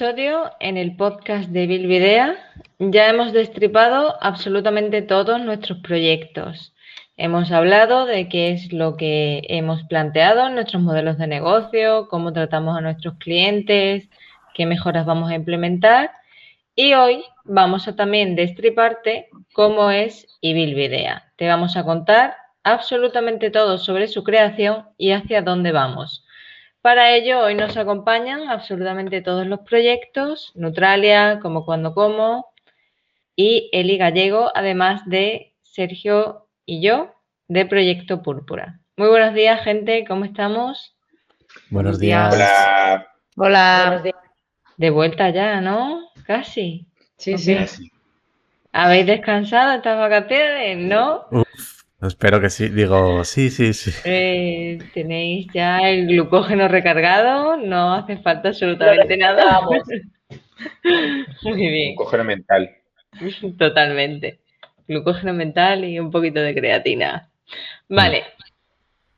en el podcast de Bilvidea. Ya hemos destripado absolutamente todos nuestros proyectos. Hemos hablado de qué es lo que hemos planteado en nuestros modelos de negocio, cómo tratamos a nuestros clientes, qué mejoras vamos a implementar. Y hoy vamos a también destriparte cómo es Ibilvidea. Te vamos a contar absolutamente todo sobre su creación y hacia dónde vamos. Para ello, hoy nos acompañan absolutamente todos los proyectos, Neutralia, Como Cuando Como y Eli Gallego, además de Sergio y yo de Proyecto Púrpura. Muy buenos días, gente, ¿cómo estamos? Buenos días. Hola. Hola. De vuelta ya, ¿no? Casi. Sí, sí. ¿Habéis descansado estas vacaciones? ¿No? Espero que sí. Digo, sí, sí, sí. Eh, Tenéis ya el glucógeno recargado, no hace falta absolutamente nada. Muy bien. Glucógeno mental. Totalmente. Glucógeno mental y un poquito de creatina. Vale.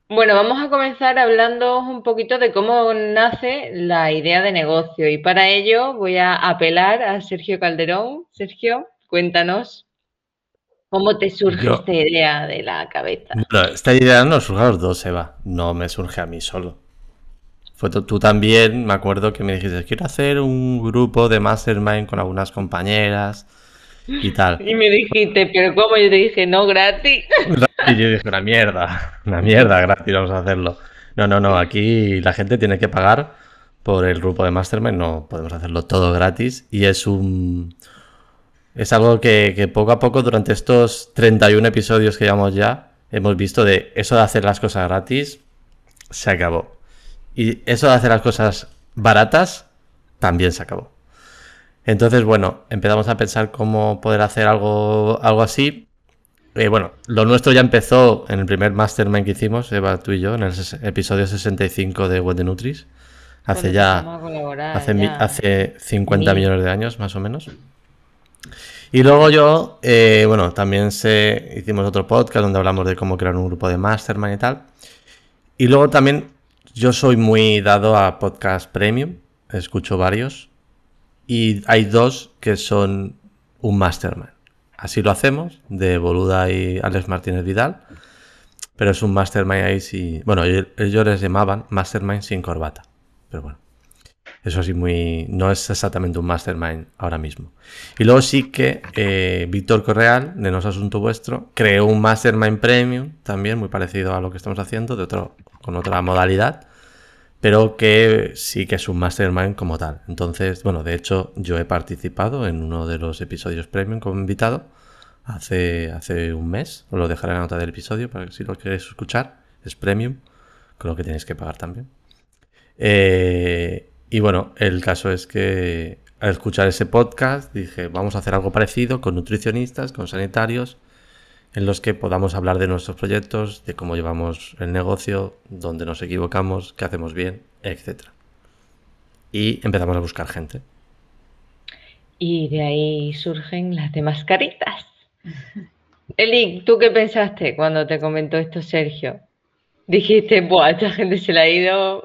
Bueno, vamos a comenzar hablando un poquito de cómo nace la idea de negocio y para ello voy a apelar a Sergio Calderón. Sergio, cuéntanos ¿Cómo te surge esta idea de la cabeza? esta idea no surge a los dos, Eva. No me surge a mí solo. Fue tú, también, me acuerdo que me dijiste, quiero hacer un grupo de mastermind con algunas compañeras y tal. Y me dijiste, pero ¿cómo? Yo te dije, no, gratis. Y yo dije, una mierda, una mierda, gratis, vamos a hacerlo. No, no, no, aquí la gente tiene que pagar por el grupo de mastermind, no podemos hacerlo todo gratis y es un es algo que, poco a poco durante estos 31 episodios que llevamos ya hemos visto de eso de hacer las cosas gratis se acabó. Y eso de hacer las cosas baratas también se acabó. Entonces, bueno, empezamos a pensar cómo poder hacer algo, algo así. Eh, bueno, lo nuestro ya empezó en el primer mastermind que hicimos, Eva, tú y yo, en el episodio 65 de Web de Nutris. Hace ya, hace, hace 50 millones de años, más o menos. Y luego yo, eh, bueno, también se, hicimos otro podcast donde hablamos de cómo crear un grupo de mastermind y tal. Y luego también yo soy muy dado a podcast premium, escucho varios. Y hay dos que son un mastermind. Así lo hacemos, de Boluda y Alex Martínez Vidal. Pero es un mastermind ahí sí. Bueno, ellos les llamaban mastermind sin corbata. Pero bueno. Eso sí, muy. No es exactamente un mastermind ahora mismo. Y luego sí que eh, Víctor Correal, de No es Asunto Vuestro, creó un mastermind premium, también muy parecido a lo que estamos haciendo, de otro, con otra modalidad, pero que sí que es un mastermind como tal. Entonces, bueno, de hecho, yo he participado en uno de los episodios premium como invitado hace, hace un mes. Os lo dejaré en la nota del episodio para que si lo queréis escuchar. Es premium, con lo que tenéis que pagar también. Eh, y bueno, el caso es que al escuchar ese podcast dije, vamos a hacer algo parecido con nutricionistas, con sanitarios, en los que podamos hablar de nuestros proyectos, de cómo llevamos el negocio, dónde nos equivocamos, qué hacemos bien, etc. Y empezamos a buscar gente. Y de ahí surgen las demás caritas. Eli, ¿tú qué pensaste cuando te comentó esto Sergio? Dijiste, buah, esta gente se la ha ido.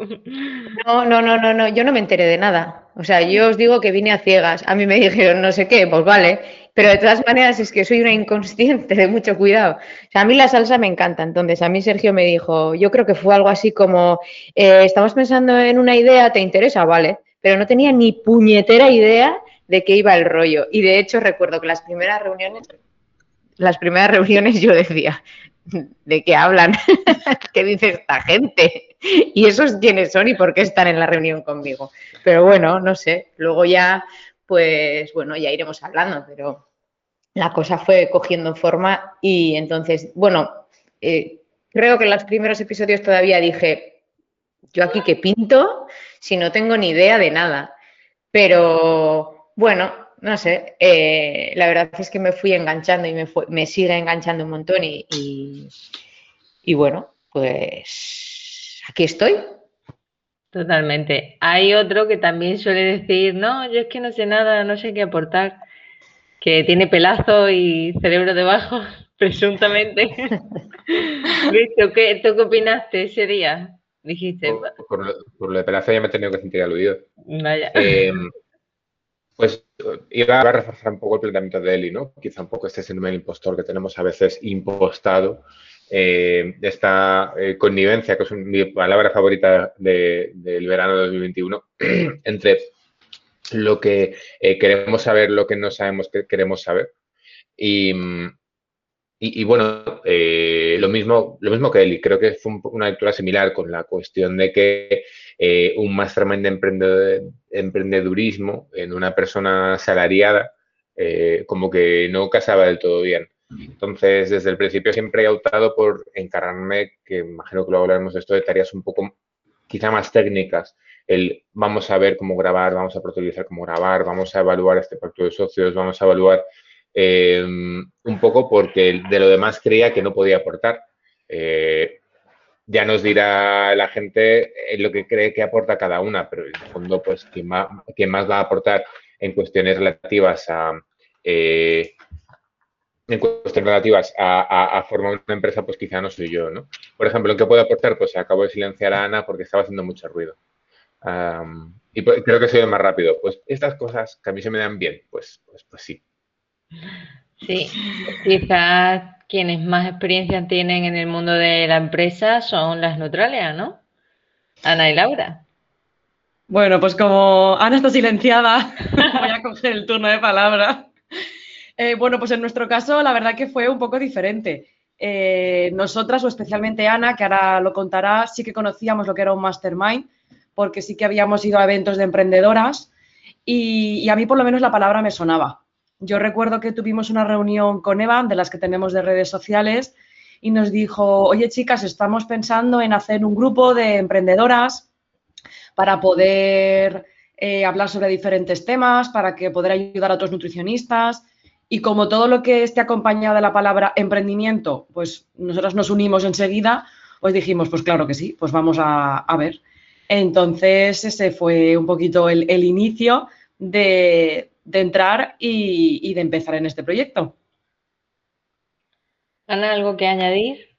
No, no, no, no, no, yo no me enteré de nada. O sea, yo os digo que vine a ciegas. A mí me dijeron no sé qué, pues vale. Pero de todas maneras es que soy una inconsciente de mucho cuidado. O sea, a mí la salsa me encanta. Entonces, a mí Sergio me dijo, yo creo que fue algo así como, eh, estamos pensando en una idea, ¿te interesa? Vale. Pero no tenía ni puñetera idea de qué iba el rollo. Y de hecho recuerdo que las primeras reuniones, las primeras reuniones yo decía, ¿de qué hablan? ¿Qué dice esta gente? ¿Y esos quiénes son y por qué están en la reunión conmigo? Pero bueno, no sé, luego ya, pues bueno, ya iremos hablando, pero la cosa fue cogiendo forma y entonces, bueno, eh, creo que en los primeros episodios todavía dije, yo aquí que pinto si no tengo ni idea de nada, pero bueno, no sé, eh, la verdad es que me fui enganchando y me, me sigue enganchando un montón y, y, bueno, pues aquí estoy. Totalmente. Hay otro que también suele decir, no, yo es que no sé nada, no sé qué aportar, que tiene pelazo y cerebro debajo, presuntamente. ¿Tú qué, ¿Tú qué opinaste ese día? Dijiste. Por, lo de pelazo ya me he tenido que sentir aludido. Vaya. Em, pues iba a reforzar un poco el planteamiento de Eli, ¿no? Quizá un poco este síndrome del impostor que tenemos a veces impostado, eh, esta eh, connivencia, que es mi palabra favorita del verano de 2021, entre lo que eh, queremos saber, lo que no sabemos que queremos saber. Y, y, bueno, lo, mismo, lo mismo que Eli, creo que fue una lectura similar con la cuestión de que eh, un mastermind de emprendedurismo en una persona salariada, eh, como que no casaba del todo bien. Entonces, desde el principio siempre he optado por encargarme, que imagino que luego hablaremos de esto, de tareas un poco quizá más técnicas. El vamos a ver cómo grabar, vamos a protocolizar cómo grabar, vamos a evaluar este pacto de socios, vamos a evaluar eh, un poco porque de lo demás creía que no podía aportar ya nos dirá la gente lo que cree que aporta cada una, pero en el fondo, pues, quien más, más va a aportar en cuestiones relativas a... Eh, en cuestiones relativas a, formar una empresa, pues quizá no soy yo, ¿no? Por ejemplo, ¿qué puedo aportar? Pues acabo de silenciar a Ana porque estaba haciendo mucho ruido. y pues, creo que soy el más rápido. Pues estas cosas que a mí se me dan bien, pues, pues, pues sí. Sí, quizás quienes más experiencia tienen en el mundo de la empresa son las neutrales, ¿no? Ana y Laura. Bueno, pues como Ana está silenciada, voy a coger el turno de palabra. Eh, bueno, pues en nuestro caso la verdad que fue un poco diferente. Eh, nosotras, o especialmente Ana, que ahora lo contará, sí que conocíamos lo que era un mastermind, porque sí que habíamos ido a eventos de emprendedoras y a mí por lo menos la palabra me sonaba. Yo recuerdo que tuvimos una reunión con Eva, de las que tenemos de redes sociales, y nos dijo, oye chicas, estamos pensando en hacer un grupo de emprendedoras para poder eh, hablar sobre diferentes temas, para que poder ayudar a otros nutricionistas. Y como todo lo que esté acompañado de la palabra emprendimiento, pues nosotras nos unimos enseguida, pues dijimos, pues claro que sí, pues vamos a, ver. Entonces, ese fue un poquito el inicio de, de entrar y, de empezar en este proyecto. Ana, ¿algo que añadir?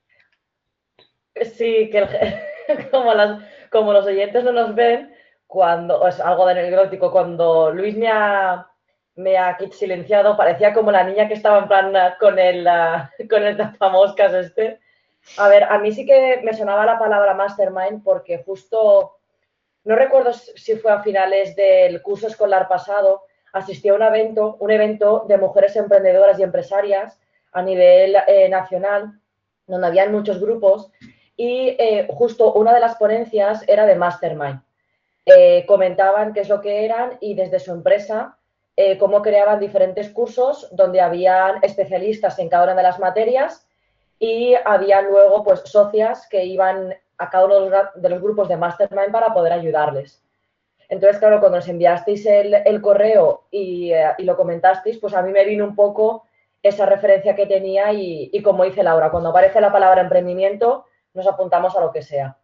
Sí, que como, como los oyentes no nos ven, cuando es algo de anecdótico, cuando Luis me ha, me ha silenciado, parecía como la niña que estaba en plan con el, con el tapamoscas este. A ver, a mí sí que me sonaba la palabra mastermind porque justo, no recuerdo si fue a finales del curso escolar pasado, asistí a un evento, un evento de mujeres emprendedoras y empresarias a nivel eh, nacional, donde habían muchos grupos y eh, justo una de las ponencias era de Mastermind. Eh, comentaban qué es lo que eran y desde su empresa cómo creaban diferentes cursos donde habían especialistas en cada una de las materias y había luego pues socias que iban a cada uno de los grupos de Mastermind para poder ayudarles. Entonces, claro, cuando nos enviasteis el, correo eh, y, lo comentasteis, pues a mí me vino un poco esa referencia que tenía y, como dice Laura, cuando aparece la palabra emprendimiento, nos apuntamos a lo que sea.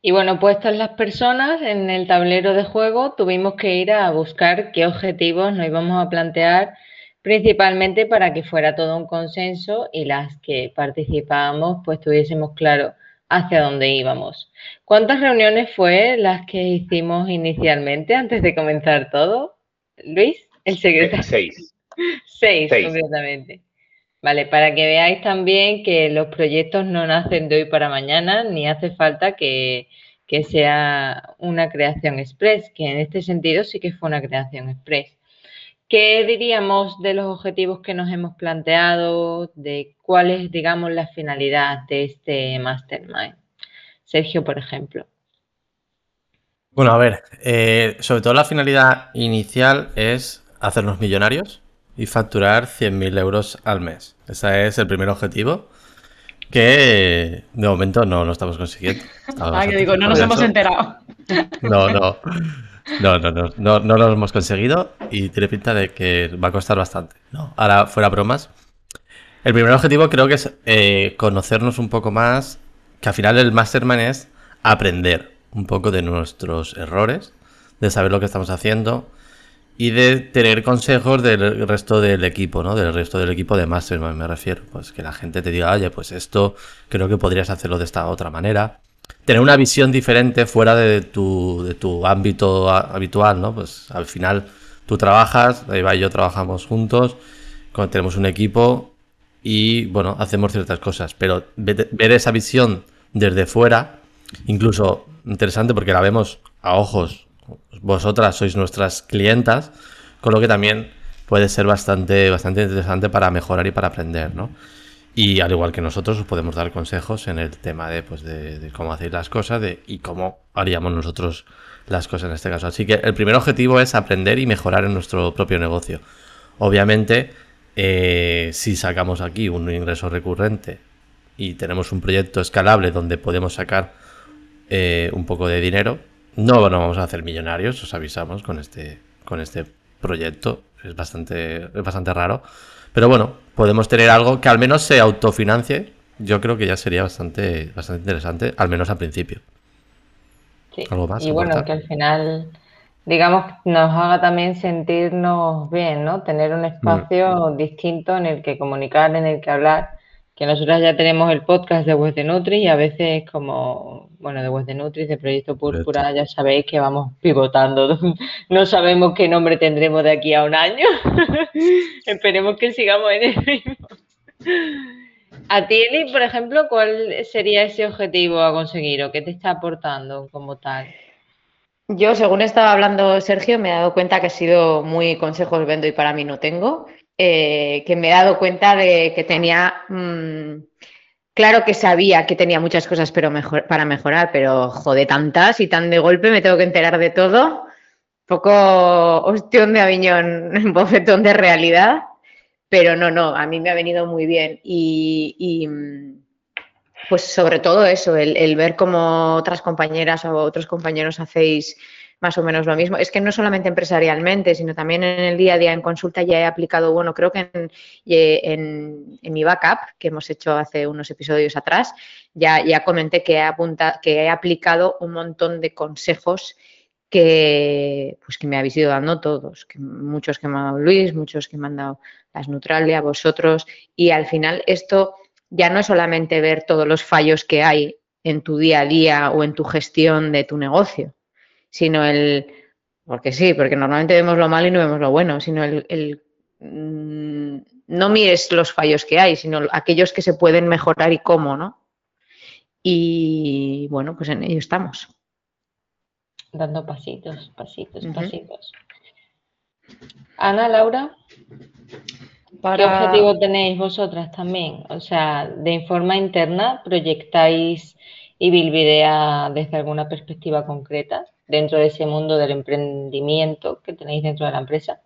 Y bueno, puestas las personas en el tablero de juego, tuvimos que ir a buscar qué objetivos nos íbamos a plantear, principalmente para que fuera todo un consenso y las que participábamos, pues tuviésemos claro hacia dónde íbamos. ¿Cuántas reuniones fue las que hicimos inicialmente antes de comenzar todo? Luis, el secretario. Seis. Seis, completamente. Vale, para que veáis también que los proyectos no nacen de hoy para mañana, ni hace falta que, que sea una creación express, que en este sentido sí que fue una creación express. ¿Qué diríamos de los objetivos que nos hemos planteado, de cuál es, digamos, la finalidad de este mastermind? Sergio, por ejemplo. Bueno, a ver, eh, sobre todo la finalidad inicial es hacernos millonarios y facturar 100.000 euros al mes. Ese es el primer objetivo que de momento no lo estamos consiguiendo. ah, yo digo, no nos hemos enterado. No, no. No, no, no, no, lo hemos conseguido y tiene pinta de que va a costar bastante. No, ahora fuera bromas. El primer objetivo creo que es eh, conocernos un poco más, que al final el mastermind es aprender un poco de nuestros errores, de saber lo que estamos haciendo y de tener consejos del resto del equipo, ¿no? Del resto del equipo de mastermind me refiero. Pues que la gente te diga, oye, pues esto creo que podrías hacerlo de esta otra manera tener una visión diferente fuera de tu, de tu ámbito habitual, ¿no? Pues al final tú trabajas, Eva y yo trabajamos juntos, tenemos un equipo y, bueno, hacemos ciertas cosas, pero ver esa visión desde fuera, incluso interesante porque la vemos a ojos, vosotras sois nuestras clientas, con lo que también puede ser bastante, bastante interesante para mejorar y para aprender, ¿no? Y al igual que nosotros os podemos dar consejos en el tema de, pues de, cómo hacéis las cosas de, y cómo haríamos nosotros las cosas en este caso. Así que el primer objetivo es aprender y mejorar en nuestro propio negocio. Obviamente, eh, si sacamos aquí un ingreso recurrente y tenemos un proyecto escalable donde podemos sacar eh, un poco de dinero, no, no vamos a hacer millonarios, os avisamos con este, con este proyecto. Es bastante, es bastante raro. Pero bueno, podemos tener algo que al menos se autofinancie. Yo creo que ya sería bastante, bastante interesante, al menos al principio. Sí. ¿Algo más? Y bueno, que al final, digamos, nos haga también sentirnos bien, ¿no? Tener un espacio mm. distinto en el que comunicar, en el que hablar que nosotros ya tenemos el podcast de Web de Nutri y a veces como, bueno, de Web de Nutri, de Proyecto Púrpura, ya sabéis que vamos pivotando. No sabemos qué nombre tendremos de aquí a un año. Esperemos que sigamos en el mismo. A ti, Eli, por ejemplo, ¿cuál sería ese objetivo a conseguir o qué te está aportando como tal? Yo, según estaba hablando Sergio, me he dado cuenta que he sido muy consejos vendo y para mí no tengo. Eh, que me he dado cuenta de que tenía, mm, claro que sabía que tenía muchas cosas pero mejor, para mejorar, pero jode tantas y tan de golpe me tengo que enterar de todo. Poco ostión de aviñón, bofetón de realidad, pero no, no, a mí me ha venido muy bien y, pues sobre todo eso, el ver cómo otras compañeras o otros compañeros hacéis más o menos lo mismo. Es que no solamente empresarialmente, sino también en el día a día en consulta ya he aplicado, bueno, creo que en, mi backup que hemos hecho hace unos episodios atrás, ya, ya comenté que he, apunta, que he aplicado un montón de consejos que, pues que me habéis ido dando todos, que muchos que me ha dado Luis, muchos que me han dado las Neutralia, vosotros, y al final esto ya no es solamente ver todos los fallos que hay en tu día a día o en tu gestión de tu negocio, sino el, porque sí, porque normalmente vemos lo malo y no vemos lo bueno, sino el, mm, no mires los fallos que hay, sino aquellos que se pueden mejorar y cómo, ¿no? Y bueno, pues en ello estamos. Dando pasitos, pasitos, pasitos. Ana, Laura, ¿qué objetivo tenéis vosotras también? O sea, de forma interna, ¿proyectáis y Bilvidea desde alguna perspectiva concreta? Dentro de ese mundo del emprendimiento que tenéis dentro de la empresa?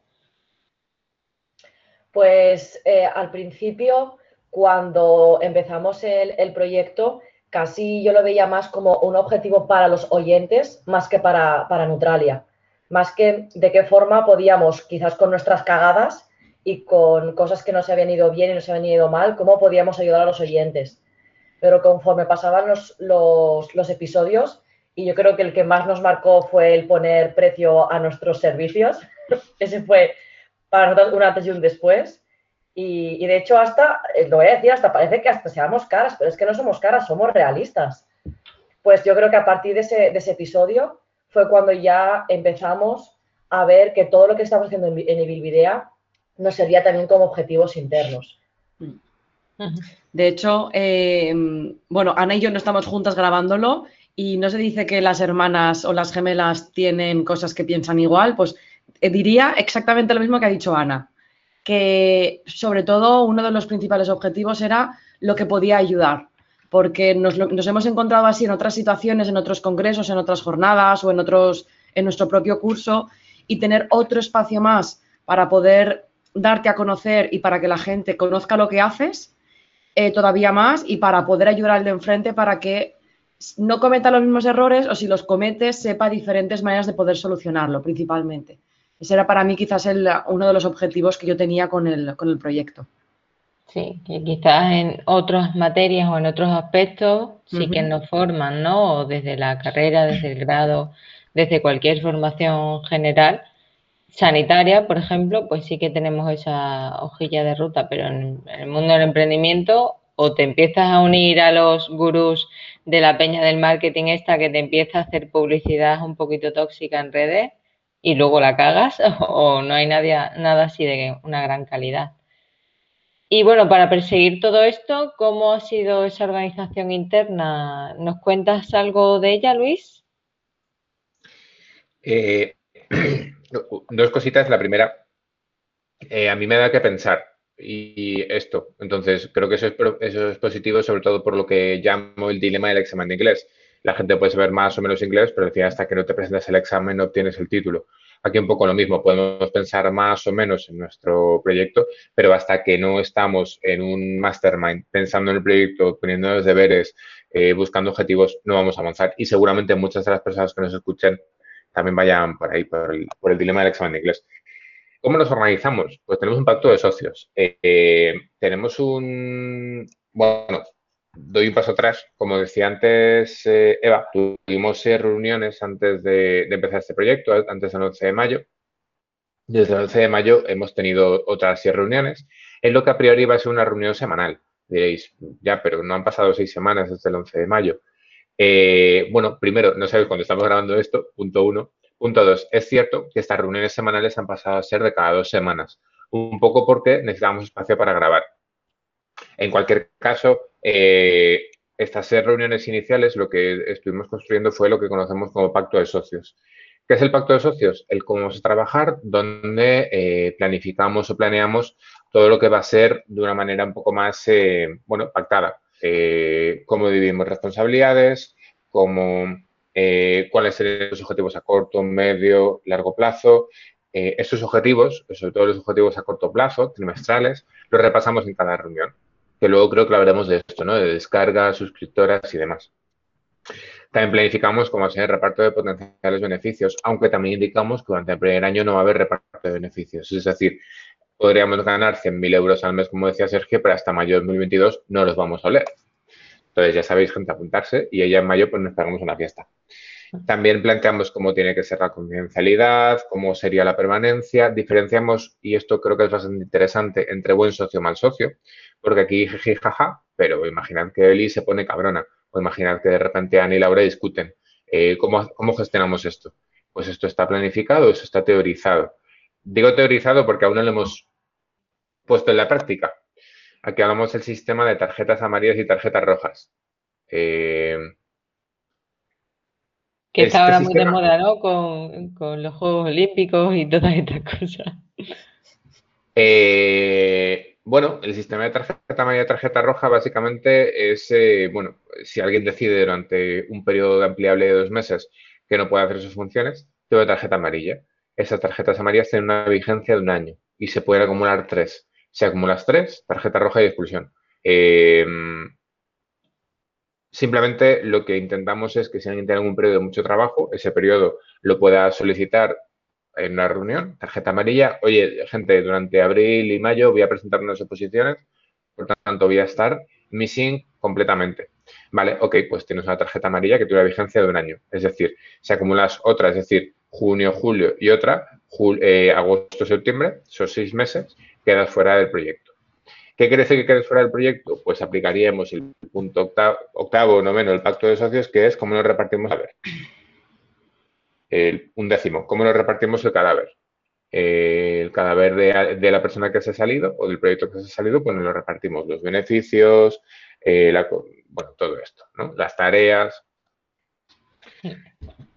Pues eh, al principio, cuando empezamos el, proyecto, casi yo lo veía más como un objetivo para los oyentes, más que para, Neutralia. Más que de qué forma podíamos, quizás con nuestras cagadas y con cosas que no se habían ido bien y no se habían ido mal, cómo podíamos ayudar a los oyentes. Pero conforme pasaban los episodios, y yo creo que el que más nos marcó fue el poner precio a nuestros servicios. Ese fue para nosotros un antes y un después. Y, de hecho, hasta, eh, lo voy a decir, hasta parece que hasta seamos caras, pero es que no somos caras, somos realistas. Pues yo creo que a partir de ese, de ese episodio fue cuando ya empezamos a ver que todo lo que estamos haciendo en, en Evilvidea nos servía también como objetivos internos. De hecho, eh, bueno, Ana y yo no estamos juntas grabándolo y no se dice que las hermanas o las gemelas tienen cosas que piensan igual, pues eh, diría exactamente lo mismo que ha dicho Ana, que sobre todo uno de los principales objetivos era lo que podía ayudar, porque nos, hemos encontrado así en otras situaciones, en otros congresos, en otras jornadas o en otros, en nuestro propio curso, y tener otro espacio más para poder darte a conocer y para que la gente conozca lo que haces eh, todavía más y para poder ayudar al de enfrente para que no cometa los mismos errores o si los comete, sepa diferentes maneras de poder solucionarlo, principalmente. Ese era para mí quizás uno de los objetivos que yo tenía con el, con el proyecto. Sí, que quizás en otras materias o en otros aspectos sí que nos forman, ¿no? desde la carrera, desde el grado, desde cualquier formación general, sanitaria, por ejemplo, pues sí que tenemos esa hojilla de ruta, pero en el mundo del emprendimiento o te empiezas a unir a los gurús de la peña del marketing esta que te empieza a hacer publicidad un poquito tóxica en redes y luego la cagas o no hay nada, nada así de una gran calidad. Y bueno, para perseguir todo esto, ¿cómo ha sido esa organización interna? ¿Nos cuentas algo de ella, Luis? Eh, dos cositas. La primera, eh, a mí me da que pensar y esto. Entonces, creo que eso es, eso es positivo, sobre todo por lo que llamo el dilema del examen de inglés. La gente puede saber más o menos inglés, pero decía hasta que no te presentas el examen no obtienes el título. Aquí un poco lo mismo, podemos pensar más o menos en nuestro proyecto, pero hasta que no estamos en un mastermind pensando en el proyecto, poniendo los deberes, eh, buscando objetivos, no vamos a avanzar. Y seguramente muchas de las personas que nos escuchen también vayan por ahí, por el, por el dilema del examen de inglés. ¿Cómo nos organizamos? Pues tenemos un pacto de socios. Eh, tenemos un, bueno, doy un paso atrás. Como decía antes eh, Eva, tuvimos seis reuniones antes de, empezar este proyecto, antes del 11 de mayo. Desde el 11 de mayo hemos tenido otras seis reuniones, en lo que a priori va a ser una reunión semanal. Diréis, ya, pero no han pasado seis semanas desde el 11 de mayo. Eh, bueno, primero, no sabéis cuándo estamos grabando esto, punto uno. Punto dos, es cierto que estas reuniones semanales han pasado a ser de cada dos semanas, un poco porque necesitamos espacio para grabar. En cualquier caso, eh, estas seis reuniones iniciales lo que estuvimos construyendo fue lo que conocemos como pacto de socios. ¿Qué es el pacto de socios? El cómo vamos a trabajar, donde eh, planificamos o planeamos todo lo que va a ser de una manera un poco más, eh, bueno, pactada. cómo dividimos responsabilidades, cómo eh, cuáles serían los objetivos a corto, medio, largo plazo. Eh, estos objetivos, sobre todo los objetivos a corto plazo, trimestrales, los repasamos en cada reunión, que luego creo que hablaremos de esto, ¿no? De descargas, suscriptoras y demás. También planificamos cómo ser el reparto de potenciales beneficios, aunque también indicamos que durante el primer año no va a haber reparto de beneficios. Es decir, podríamos ganar 100.000 euros al mes, como decía Sergio, pero hasta mayo de 2022 no los vamos a oler. Entonces, ya sabéis, gente, apuntarse y ella en mayo pues nos pegamos una fiesta. También planteamos cómo tiene que ser la confidencialidad, cómo sería la permanencia. Diferenciamos, y esto creo que es bastante interesante, entre buen socio y mal socio, porque aquí jiji jaja, pero imaginad que Eli se pone cabrona, o imaginad que de repente Ana y Laura discuten. Eh, ¿cómo, ¿Cómo gestionamos esto? Pues esto está planificado, eso está teorizado. Digo teorizado porque aún no lo hemos puesto en la práctica. Aquí hablamos del sistema de tarjetas amarillas y tarjetas rojas. Eh, que está ahora muy de moda, ¿no? Con, los Juegos Olímpicos y todas estas cosas. Eh, bueno, el sistema de tarjeta amarilla y tarjeta roja básicamente es, eh, bueno, si alguien decide durante un periodo ampliable de dos meses que no puede hacer sus funciones, tiene tarjeta amarilla. Esas tarjetas amarillas tienen una vigencia de un año y se pueden acumular tres. Si acumulas tres, tarjeta roja y expulsión. Eh, simplemente lo que intentamos es que si alguien tiene algún periodo de mucho trabajo, ese periodo lo pueda solicitar en una reunión, tarjeta amarilla. Oye, gente, durante abril y mayo voy a presentar unas oposiciones, por tanto voy a estar missing completamente. Vale, ok, pues tienes una tarjeta amarilla que tiene vigencia de un año. Es decir, si acumulas otra, es decir, junio, julio y otra, eh, agosto, septiembre, esos seis meses, quedas fuera del proyecto. ¿Qué decir que quedes fuera del proyecto? Pues aplicaríamos el punto octavo, octavo menos el pacto de socios, que es cómo nos repartimos a ver. un décimo, cómo nos repartimos el cadáver. el cadáver de, la persona que se ha salido o del proyecto que se ha salido, pues nos lo repartimos los beneficios, eh, bueno, todo esto, ¿no? Las tareas.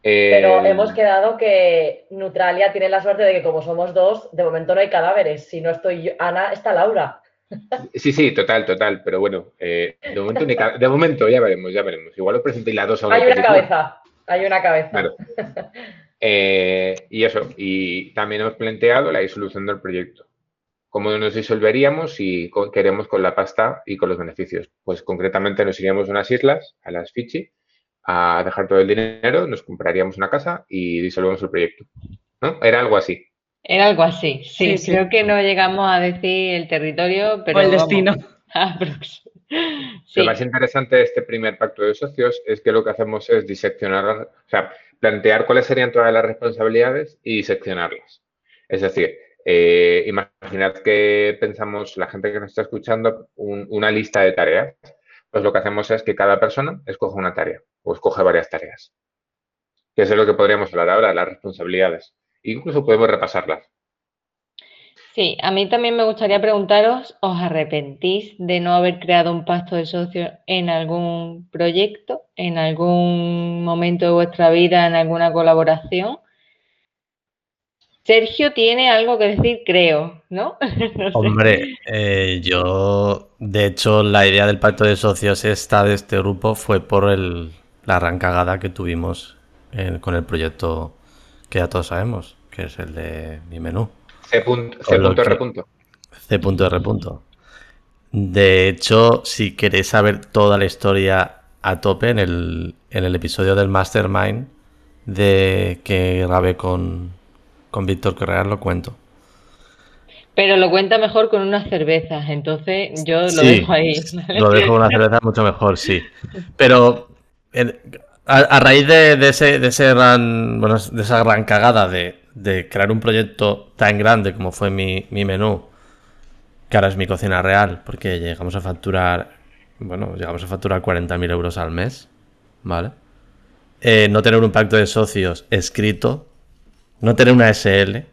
Pero hemos quedado que Neutralia tiene la suerte de que como somos dos, de momento no hay cadáveres. Si no estoy yo, Ana, está Laura. Sí, sí, total, total. Pero bueno, eh, de, momento, de momento ya veremos, ya veremos. Igual os presentéis las dos a una Hay una cabeza, hay una cabeza. Eh, y eso, y también hemos planteado la disolución del proyecto. ¿Cómo nos disolveríamos si queremos con la pasta y con los beneficios? Pues concretamente nos iríamos a unas islas, a las Fiji, a dejar todo el dinero, nos compraríamos una casa y disolvemos el proyecto. ¿No? Era algo así. Era algo así, sí, creo que no llegamos a decir el territorio, pero... O el destino. Lo más interesante de este primer pacto de socios es que lo que hacemos es diseccionar, o sea, plantear cuáles serían todas las responsabilidades y diseccionarlas. Es decir, Eh, imaginad que pensamos, la gente que nos está escuchando, una lista de tareas. Pues lo que hacemos es que cada persona escoge una tarea o escoge varias tareas. Que es de lo que podríamos hablar ahora, las responsabilidades. Incluso podemos repasarlas. Sí, a mí también me gustaría preguntaros, ¿os arrepentís de no haber creado un pacto de socios en algún proyecto, en algún momento de vuestra vida, en alguna colaboración? Sergio tiene algo que decir, creo, ¿no? Hombre, eh, yo, de hecho, la idea del pacto de socios esta de este grupo fue por el, la arrancagada que tuvimos con el proyecto que ya todos sabemos, que es el de mi menú. C. punto, C. De hecho, si queréis saber toda la historia a tope en el, en el episodio del Mastermind de que grabé con, con Víctor Correal, lo cuento. Pero lo cuenta mejor con unas cervezas, entonces yo lo dejo ahí. Lo dejo con una cerveza mucho mejor, sí. Pero a, raíz de, ese, de, ese bueno, de esa gran cagada de, de crear un proyecto tan grande como fue mi, menú, que ahora es mi cocina real, porque llegamos a facturar, bueno, llegamos a facturar 40.000 euros al mes, ¿vale? Eh, no tener un pacto de socios escrito, no tener una SL,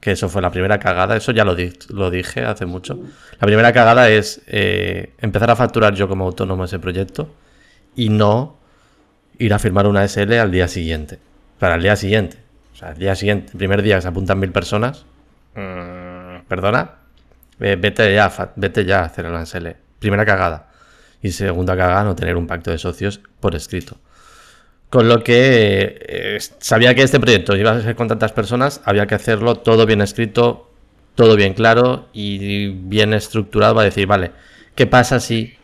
que eso fue la primera cagada, eso ya lo, lo dije hace mucho. La primera cagada es eh, empezar a facturar yo como autónomo ese proyecto y no ir a firmar una SL al día siguiente, para el día siguiente. O sea, el día siguiente, el primer día se apuntan mil personas. Mm, ¿Perdona? vete ya, vete ya a hacer el SL. Primera cagada. Y segunda cagada, no tener un pacto de socios por escrito. Con lo que eh, sabía que este proyecto iba a ser con tantas personas, había que hacerlo todo bien escrito, todo bien claro y bien estructurado para decir, vale, ¿qué pasa si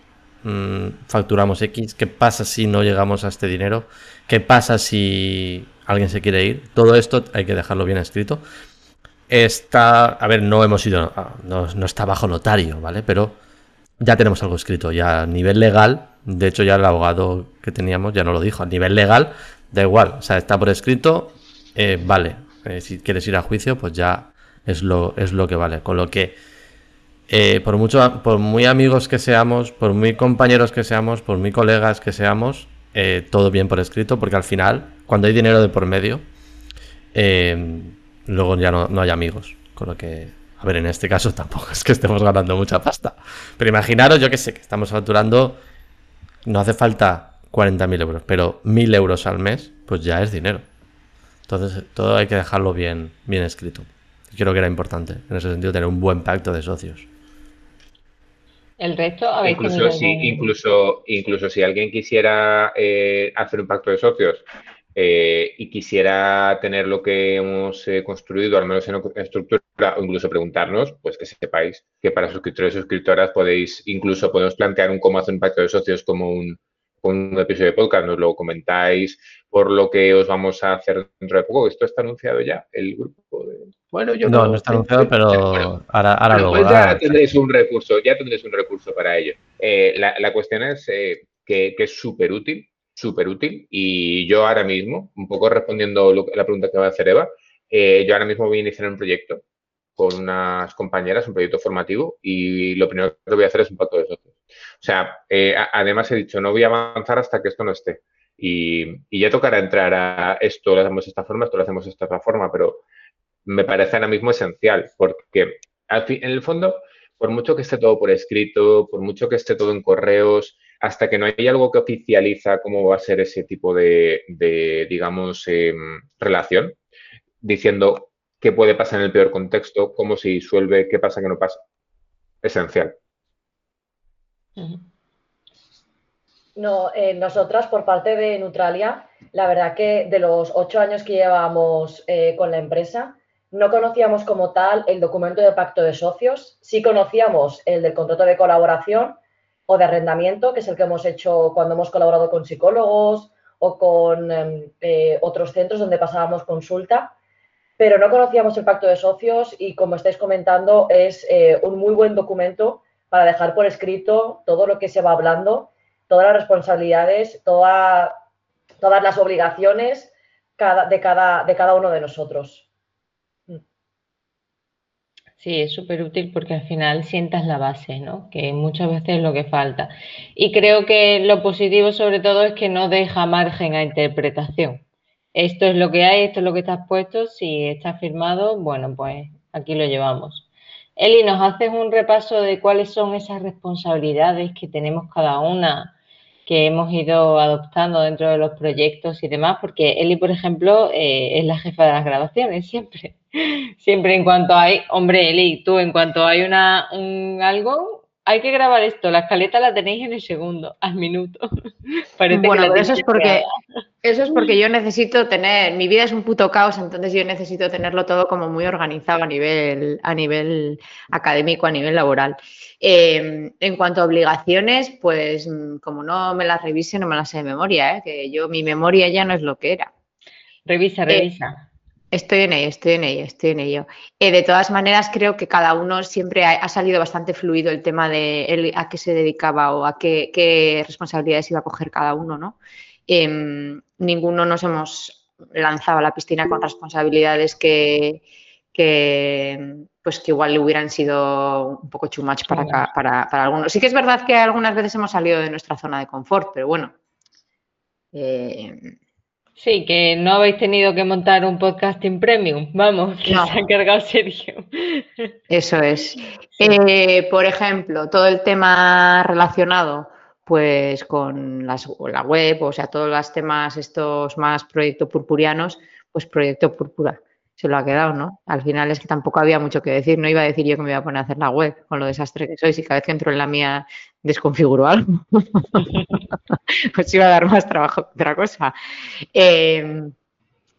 mm, facturamos X? ¿Qué pasa si no llegamos a este dinero? ¿Qué pasa si alguien se quiere ir. Todo esto hay que dejarlo bien escrito. Está, a ver, no hemos ido, ah, no, está bajo notario, ¿vale? Pero ya tenemos algo escrito, ya a nivel legal, de hecho ya el abogado que teníamos ya no lo dijo, a nivel legal da igual, o sea, está por escrito, eh, vale, eh, si quieres ir a juicio, pues ya es lo, es lo que vale, con lo que eh, por mucho, por muy amigos que seamos, por muy compañeros que seamos, por muy colegas que seamos, todo bien por escrito, porque al final cuando hay dinero de por medio, eh, luego ya no, hay amigos. Con lo que, a ver, en este caso tampoco es que estemos ganando mucha pasta. Pero imaginaros, yo que sé, que estamos facturando, no hace falta 40.000 euros, pero 1.000 euros al mes, pues ya es dinero. Entonces, todo hay que dejarlo bien, bien escrito. Creo que era importante, en ese sentido, tener un buen pacto de socios. El resto, incluso si, incluso, incluso si alguien quisiera eh, hacer un pacto de socios eh, y quisiera tener lo que hemos eh, construido, al menos en estructura, o incluso preguntarnos, pues que sepáis que para suscriptores y suscriptoras podéis, incluso podemos plantear un cómo hacer un pacto de socios como un, un episodio de podcast, nos lo comentáis por lo que os vamos a hacer dentro de poco. Esto está anunciado ya, el grupo de... Bueno, yo no, no, está anunciado, pero ahora, ahora lo pues ya tendréis un recurso, ya tendréis un recurso para ello. Eh, la, cuestión es que, que, es súper útil súper útil. Y yo ahora mismo, un poco respondiendo la pregunta que va a hacer Eva, eh, yo ahora mismo voy a iniciar un proyecto con unas compañeras, un proyecto formativo, y lo primero que voy a hacer es un pacto de socios. O sea, eh, además he dicho, no voy a avanzar hasta que esto no esté. Y, ya tocará entrar a esto lo hacemos de esta forma, esto lo hacemos de esta forma, pero me parece ahora mismo esencial, porque en el fondo, por mucho que esté todo por escrito, por mucho que esté todo en correos, hasta que no hay algo que oficializa cómo va a ser ese tipo de, digamos, em, relación, diciendo qué puede pasar en el peor contexto, cómo se disuelve, qué pasa, qué no pasa. Esencial. No, eh, nosotras por parte de Neutralia, la verdad que de los ocho años que llevábamos eh, con la empresa, no conocíamos como tal el documento de pacto de socios, sí conocíamos el del contrato de colaboración, o de arrendamiento, que es el que hemos hecho cuando hemos colaborado con psicólogos o con em, eh, otros centros donde pasábamos consulta, pero no conocíamos el pacto de socios y como estáis comentando es eh, un muy buen documento para dejar por escrito todo lo que se va hablando, todas las responsabilidades, todas las obligaciones de, cada, de cada uno de nosotros. Sí, es súper útil porque al final sientas la base, ¿no? Que muchas veces es lo que falta. Y creo que lo positivo sobre todo es que no deja margen a interpretación. Esto es lo que hay, esto es lo que está puesto, si está firmado, bueno, pues aquí lo llevamos. Eli, ¿nos haces un repaso de cuáles son esas responsabilidades que tenemos cada una, que hemos ido adoptando dentro de los proyectos y demás? Porque Eli, por ejemplo, eh, es la jefa de las grabaciones siempre. Siempre en cuanto hay, hombre, Eli, tú en cuanto hay una, un algo, hay que grabar esto, la escaleta la tenéis en el segundo, al minuto. bueno, eso es porque eso es porque yo necesito tener, mi vida es un puto caos, entonces yo necesito tenerlo todo como muy organizado a nivel, a nivel académico, a nivel laboral. Em, en cuanto a obligaciones, pues como no me las revise, no me las sé de memoria, ¿eh? que yo mi memoria ya no es lo que era. Revisa, eh, revisa. Estoy en ello, estoy en ello, estoy en ello. Eh, de todas maneras, creo que cada uno siempre ha, salido bastante fluido el tema de a qué se dedicaba o a qué, responsabilidades iba a coger cada uno, ¿no? Em, ninguno nos hemos lanzado a la piscina con responsabilidades que, pues que igual le hubieran sido un poco too much para, para, para, algunos. Sí que es verdad que algunas veces hemos salido de nuestra zona de confort, pero bueno. Eh, Sí, que no habéis tenido que montar un podcasting premium, vamos, que se ha encargado Sergio. Eso es. Eh, por ejemplo, todo el tema relacionado pues con las, la web, o sea, todos los temas estos más proyecto purpurianos, pues proyecto púrpura se lo ha quedado, ¿no? Al final es que tampoco había mucho que decir, no iba a decir yo que me iba a poner a hacer la web con lo desastre que soy, y cada vez que entro en la mía desconfiguro algo, pues iba a dar más trabajo que otra cosa. Em,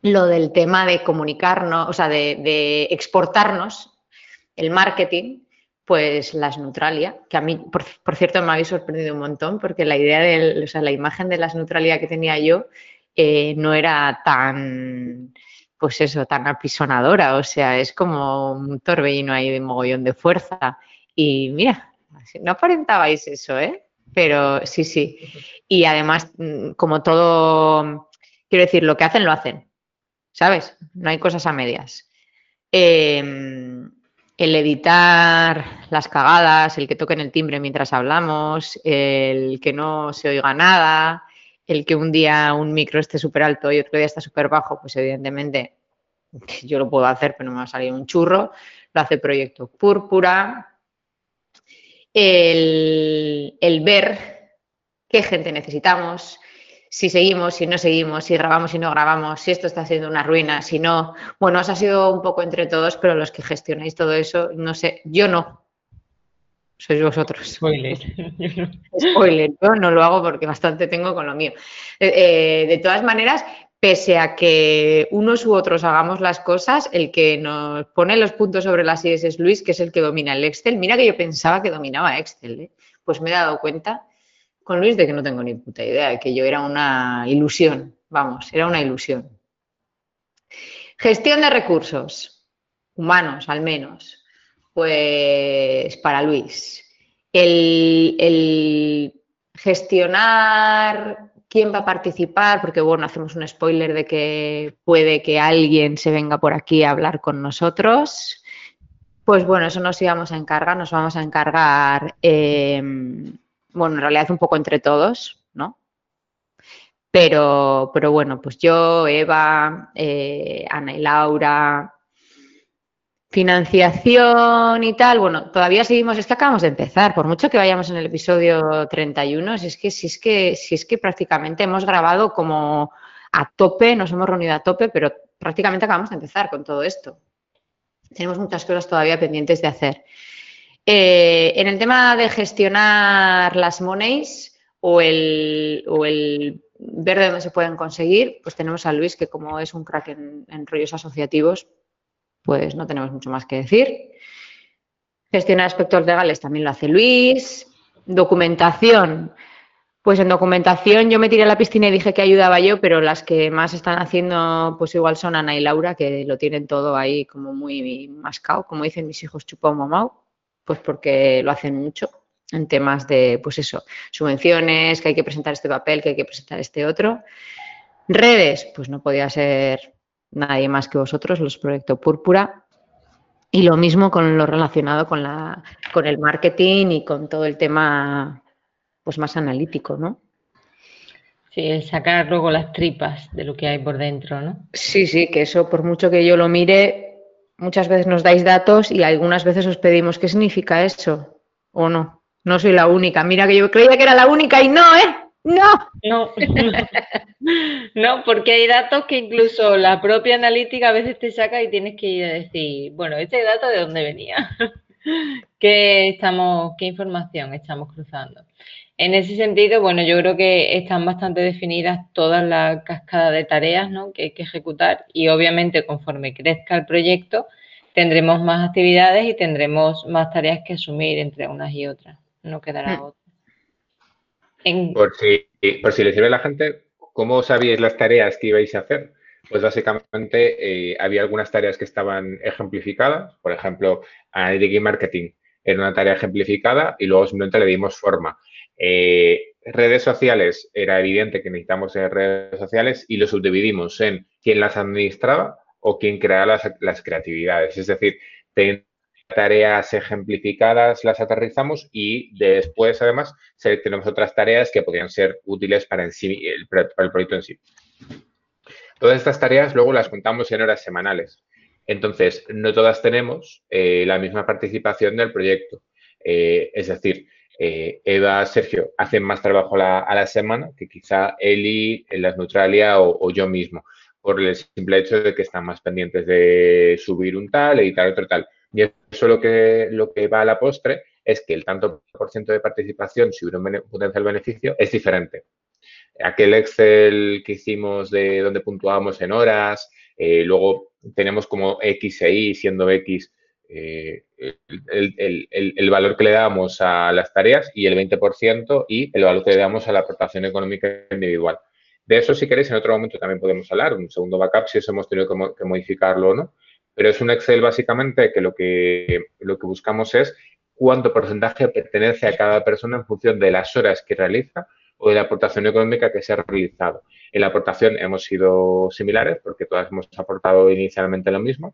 lo del tema de comunicarnos, o sea, de, exportarnos, el marketing, pues las Neutralia, que a mí, por, cierto, me habéis sorprendido un montón, porque la idea de, o sea, la imagen de las Neutralia que tenía yo eh, no era tan pues eso, tan apisonadora, o sea, es como un torbellino ahí de mogollón de fuerza. Y mira, no aparentabais eso, ¿eh? Pero sí, sí. Y además, mm, como todo, quiero decir, lo que hacen, lo hacen, ¿sabes? No hay cosas a medias. Em, el editar las cagadas, el que toquen el timbre mientras hablamos, el que no se oiga nada, el que un día un micro esté súper alto y otro día está súper bajo, pues evidentemente yo lo puedo hacer, pero me va a salir un churro. Lo hace Proyecto Púrpura. El, el ver qué gente necesitamos, si seguimos, si no seguimos, si grabamos, si no grabamos, si esto está siendo una ruina, si no. Bueno, os ha sido un poco entre todos, pero los que gestionáis todo eso, no sé, yo no, sois vosotros. Spoiler. Spoiler, yo no lo hago porque bastante tengo con lo mío. Eh, eh, de todas maneras, pese a que unos u otros hagamos las cosas, el que nos pone los puntos sobre las IES es Luis, que es el que domina el Excel. Mira que yo pensaba que dominaba Excel, ¿eh? pues me he dado cuenta con Luis de que no tengo ni puta idea, de que yo era una ilusión, vamos, era una ilusión. Gestión de recursos, humanos al menos. Pues para Luis, el, gestionar quién va a participar, porque bueno, hacemos un spoiler de que puede que alguien se venga por aquí a hablar con nosotros. Pues bueno, eso nos íbamos a encargar, nos vamos a encargar, em, bueno, en realidad un poco entre todos, ¿no? Pero, pero bueno, pues yo, Eva, eh, Ana y Laura, Financiación y tal, bueno, todavía seguimos, es que acabamos de empezar, por mucho que vayamos en el episodio 31, si es que, si es que, si es que prácticamente hemos grabado como a tope, nos hemos reunido a tope, pero prácticamente acabamos de empezar con todo esto. Tenemos muchas cosas todavía pendientes de hacer. Eh, en el tema de gestionar las monies o el, o el ver de dónde se pueden conseguir, pues tenemos a Luis, que como es un crack en rollos asociativos, pues no tenemos mucho más que decir. Gestionar aspectos legales también lo hace Luis. Documentación. Pues en documentación yo me tiré a la piscina y dije que ayudaba yo, pero las que más están haciendo pues igual son Ana y Laura, que lo tienen todo ahí como muy mascado, como dicen mis hijos chupao mamao, pues porque lo hacen mucho en temas de, pues eso, subvenciones, que hay que presentar este papel, que hay que presentar este otro. Redes, pues no podía ser nadie más que vosotros, los Proyecto Púrpura. Y lo mismo con lo relacionado con, la, con el marketing y con todo el tema pues más analítico, ¿no? Sí, sacar luego las tripas de lo que hay por dentro, ¿no? Sí, sí, que eso por mucho que yo lo mire, muchas veces nos dais datos y algunas veces os pedimos qué significa eso o no. No soy la única. Mira que yo creía que era la única y no, ¿eh? No. No. no, porque hay datos que incluso la propia analítica a veces te saca y tienes que ir a decir, bueno, este dato de dónde venía. ¿Qué estamos, qué información estamos cruzando? En ese sentido, bueno, yo creo que están bastante definidas todas las cascadas de tareas que hay que ejecutar y obviamente conforme crezca el proyecto tendremos más actividades y tendremos más tareas que asumir entre unas y otras. No quedará mm. otra. Por, si, por si le sirve a la gente, ¿cómo sabíais las tareas que ibais a hacer? Pues básicamente eh, había algunas tareas que estaban ejemplificadas, por ejemplo, Analytics y Marketing era una tarea ejemplificada y luego simplemente le dimos forma. Eh, redes sociales, era evidente que necesitamos redes sociales y lo subdividimos en quién las administraba o quién creaba las, creatividades. Es decir, tareas ejemplificadas las aterrizamos y después, además, seleccionamos otras tareas que podrían ser útiles para, el, proyecto en sí. Todas estas tareas luego las contamos en horas semanales. Entonces, no todas tenemos eh, la misma participación del proyecto. Eh, es decir, eh, Eva, Sergio hacen más trabajo a la semana que quizá Eli, las Neutralia o, yo mismo, por el simple hecho de que están más pendientes de subir un tal, editar otro tal. Y eso lo que, lo que va a la postre es que el tanto por ciento de participación, si hubiera un potencial beneficio, es diferente. Aquel Excel que hicimos de donde puntuábamos en horas, eh, luego tenemos como X e Y, siendo X eh, el, valor que le damos a las tareas y el 20% y el valor que le damos a la aportación económica individual. De eso, si queréis, en otro momento también podemos hablar, un segundo backup, si eso hemos tenido que, modificarlo o no. Pero es un Excel básicamente que lo, que lo que buscamos es cuánto porcentaje pertenece a cada persona en función de las horas que realiza o de la aportación económica que se ha realizado. En la aportación hemos sido similares porque todas hemos aportado inicialmente lo mismo,